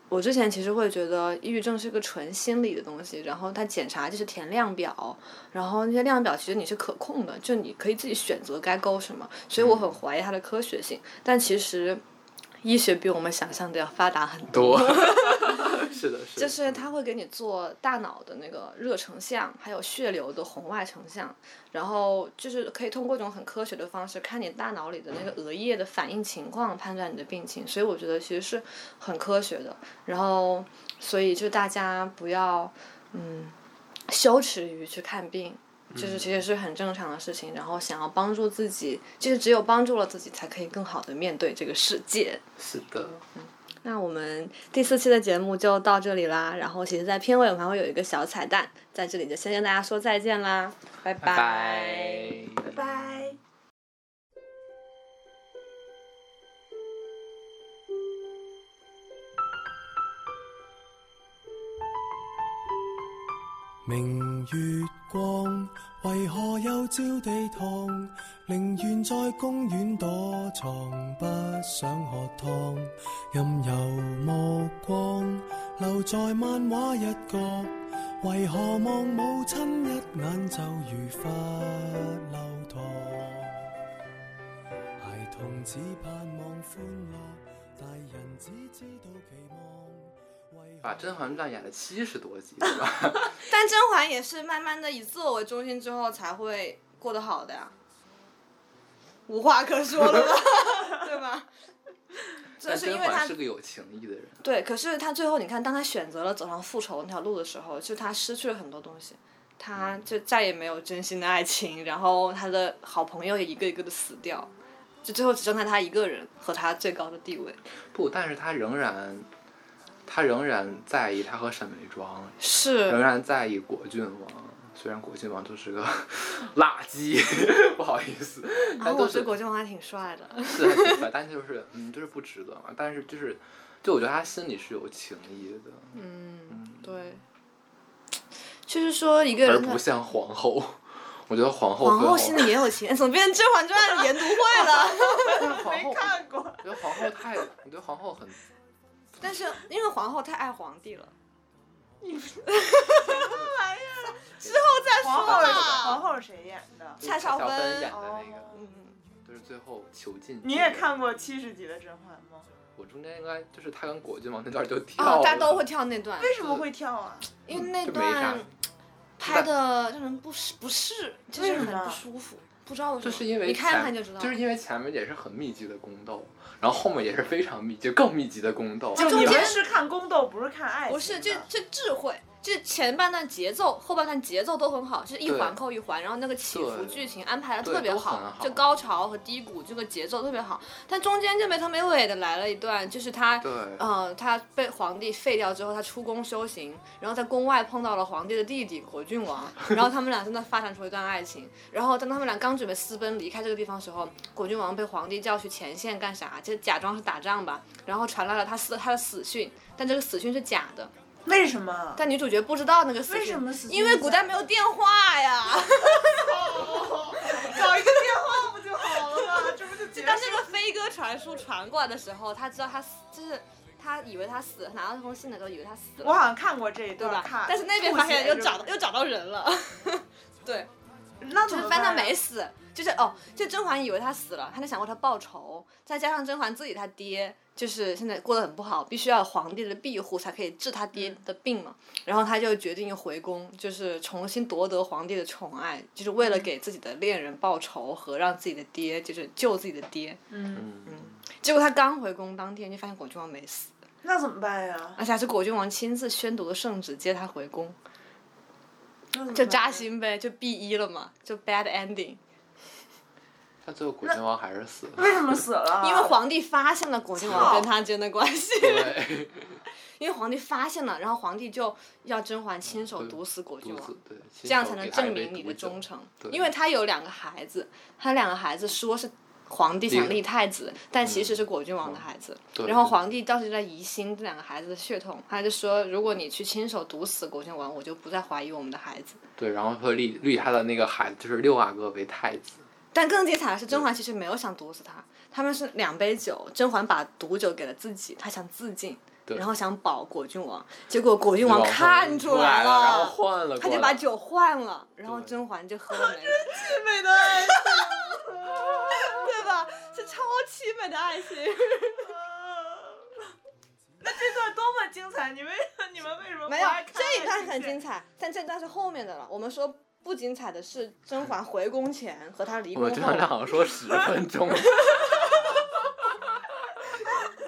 我之前其实会觉得抑郁症是个纯心理的东西，然后它检查就是填量表，然后那些量表其实你是可控的，就你可以自己选择该勾什么，所以我很怀疑它的科学性。但其实医学比我们想象的要发达很多。是的，是的。就是他会给你做大脑的那个热成像，还有血流的红外成像，然后就是可以通过一种很科学的方式看你大脑里的那个额叶的反应情况，判断你的病情。所以我觉得其实是很科学的。然后，所以就大家不要嗯羞耻于去看病。就是其实是很正常的事情，然后想要帮助自己，就是只有帮助了自己，才可以更好的面对这个世界。是的。那我们第四期的节目就到这里啦。然后其实，在片尾我们还会有一个小彩蛋，在这里就先跟大家说再见啦，拜拜拜拜拜。明月光，为何又照地堂？宁愿在公园躲藏，不想喝汤。任由目光留在漫画一角，为何望母亲一眼就如罰留堂？孩童只盼望歡樂，大人只知道期望。為把《甄嬛传》演了七十多集，是吧？但甄嬛也是慢慢的以自我为中心之后才会过得好的呀，无话可说了吧，对吧？就但是因为他甄嬛是个有情义的人。对，可是他最后你看，当他选择了走上复仇那条路的时候，就他失去了很多东西，他就再也没有真心的爱情，然后他的好朋友也一个一个的死掉，就最后只剩下他一个人和他最高的地位。不，但是他仍然，他仍然在意他和沈眉庄，是仍，然在意果郡王。虽然果郡王就是个 垃圾，不好意思，然后我觉得果郡王还挺帅的。是还挺帅，但就是嗯，就是不值得嘛。但是就是，就我觉得他心里是有情义的，嗯，对。就是说一个人而不像皇后。我觉得皇后皇后心里也有情，怎么变成《甄嬛传》研读会了？皇后，看过。我觉得皇后太，我觉得皇后很，但是因为皇后太爱皇帝了。什么玩意儿之后再说皇后是吧。皇后是谁演的？蔡少芬芬演的那个，嗯，就是最后囚禁。你也？看过七十集的《甄嬛》吗？我中间应该就是他跟果郡王那段就跳啊，了。大家都会跳那段，为什么会跳啊？因为那段拍的让人不适不适，就是很不舒服，不知道为什么。就是因为你看前看就知道。就是因为前面也是很密集的宫斗，然后后面也是非常密集、更密集的宫斗。就你中间们是看宫斗，不是看爱情。不是，这这智慧，就是前半段节奏，后半段节奏都很好，就是一环扣一环，然后那个起伏剧情安排的特别好好，就高潮和低谷这个节奏特别好。但中间就没头没尾的来了一段，就是他嗯，呃，他被皇帝废掉之后，他出宫修行，然后在宫外碰到了皇帝的弟弟果郡王，然后他们俩真的发展出一段爱情。然后当他们俩刚准备私奔离开这个地方的时候，果郡王被皇帝叫去前线干啥？就假装是打仗吧，然后传来了他死他的死讯，但这个死讯是假的，为什么？但女主角不知道那个死讯。为什么死因为古代没有电话呀。搞一个电话不就好了吗？这不就结当那个飞鸽传书传过来的时候，他知道他死，就是他以为他死，拿到这封信的时候以为他死了。我好像看过这一对吧段，但是那边发现又找到又找到人了，对，那怎么就是翻他没死，就是哦，就甄嬛以为他死了，他就想为他报仇，再加上甄嬛自己他爹就是现在过得很不好，必须要有皇帝的庇护才可以治他爹的病嘛，然后他就决定回宫，就是重新夺得皇帝的宠爱，就是为了给自己的恋人报仇和让自己的爹就是救自己的爹，嗯，结果他刚回宫当天就发现果郡王没死，那怎么办呀？而且还是果郡王亲自宣读的圣旨接他回宫。就扎。心呗，就 B 一了嘛，就 bad ending。他最后果郡王还是死了。为什么死了？因为皇帝发现了果郡王跟他之间的关系，对，因为皇帝发现了，然后皇帝就要甄嬛亲手毒死果郡王这样才能证明你的忠诚。因为他有两个孩子，他两个孩子说是皇帝想立太子，但其实是果郡王的孩子。嗯然后皇帝当时就在疑心这两个孩子的血统，他就说，如果你去亲手毒死果郡王，我就不再怀疑我们的孩子。对，然后会立立他的那个孩子，就是六阿哥为太子。但更精彩的是，甄嬛其实没有想毒死他，他们是两杯酒，甄嬛把毒酒给了自己，她想自尽，然后想保果郡王，结果果郡王看出来了，然后换了，他就把酒换了，然后甄嬛就喝了 没了，凄美的爱情。对吧？是超凄美的爱情。那这段多么精彩！你为你们为什么不没有这一段很精彩，但这段是后面的了。我们说不精彩的是甄嬛回宫前和他离宫我们这样后，好像说十 分钟。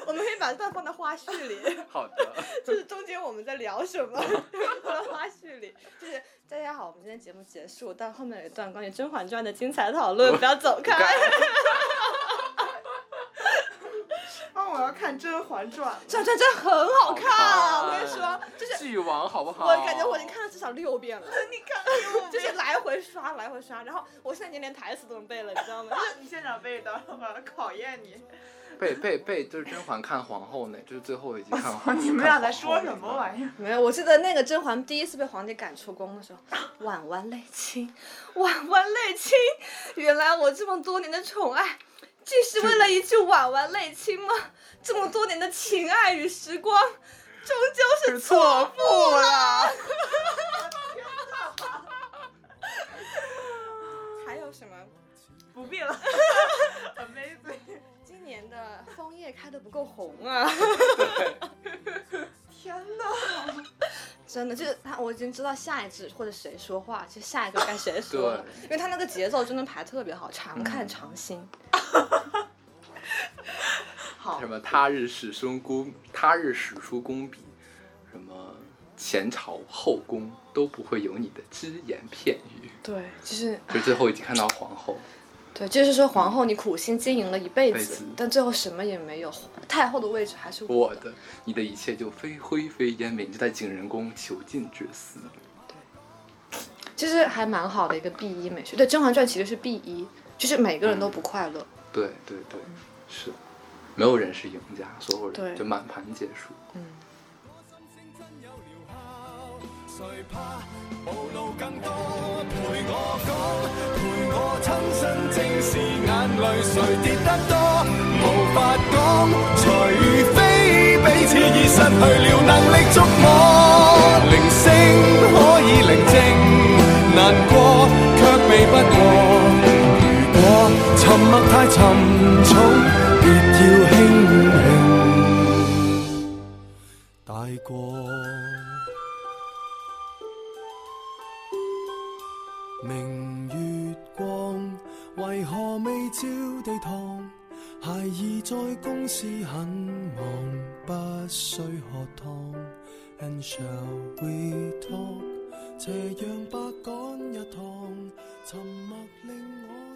我们可以把这段放在花絮里。好的，就是中间我们在聊什么，放在花絮里。就是大家好，我们今天节目结束，但后面有一段关于《甄嬛传》的精彩讨论，不要走开。啊，我要看《甄嬛传》了。这这这很好看啊！我跟你说，就是剧王好不好？我感觉我已经看了至少六遍了，你看，就是来回刷，来回刷。然后我现在已经连台词都能背了，你知道吗？你现场背一段，我要考验你。背背背，就是甄嬛看皇后那，就是最后一集看皇。你们俩在说什么玩意儿？没有，我记得那个甄嬛第一次被皇帝赶出宫的时候，婉婉泪倾，婉婉泪倾。原来我这么多年的宠爱，既是为了一句婉婉泪倾吗？这么多年的情爱与时光，终究是错付了。还有什么？不必了。Amazing！今年的枫叶开的不够红啊！天哪！真的就是他，我已经知道下一句或者谁说话，就下一个该谁说 了，因为他那个节奏真的排特别好，常看常新。好什，么他日始书公，他日始书公笔，什么前朝后宫都不会有你的只言片语。对，就是就最后一集看到皇后，对，就是说皇后你苦心经营了一辈子辈子，但最后什么也没有，太后的位置还是我的，你的一切就非灰飞烟灭，你就在景仁宫囚禁之死。对其实还蛮好的一个 B 一美学。对，《甄嬛传》其实是 B 一，就是每个人都不快乐。对对对，是，没有人是赢家，所有人就满盘皆输。谁怕暴露更多？陪我講，陪我親身正視眼淚，誰跌得多？無法講，除非彼此已失去了能力觸摸。鈴聲可以寧靜，難過卻避不過。如果沉默太沉重，別要輕輕大過。朝地堂？孩儿在公司很忙，不需喝汤。And shall we talk？斜阳白赶一趟，沉默令我。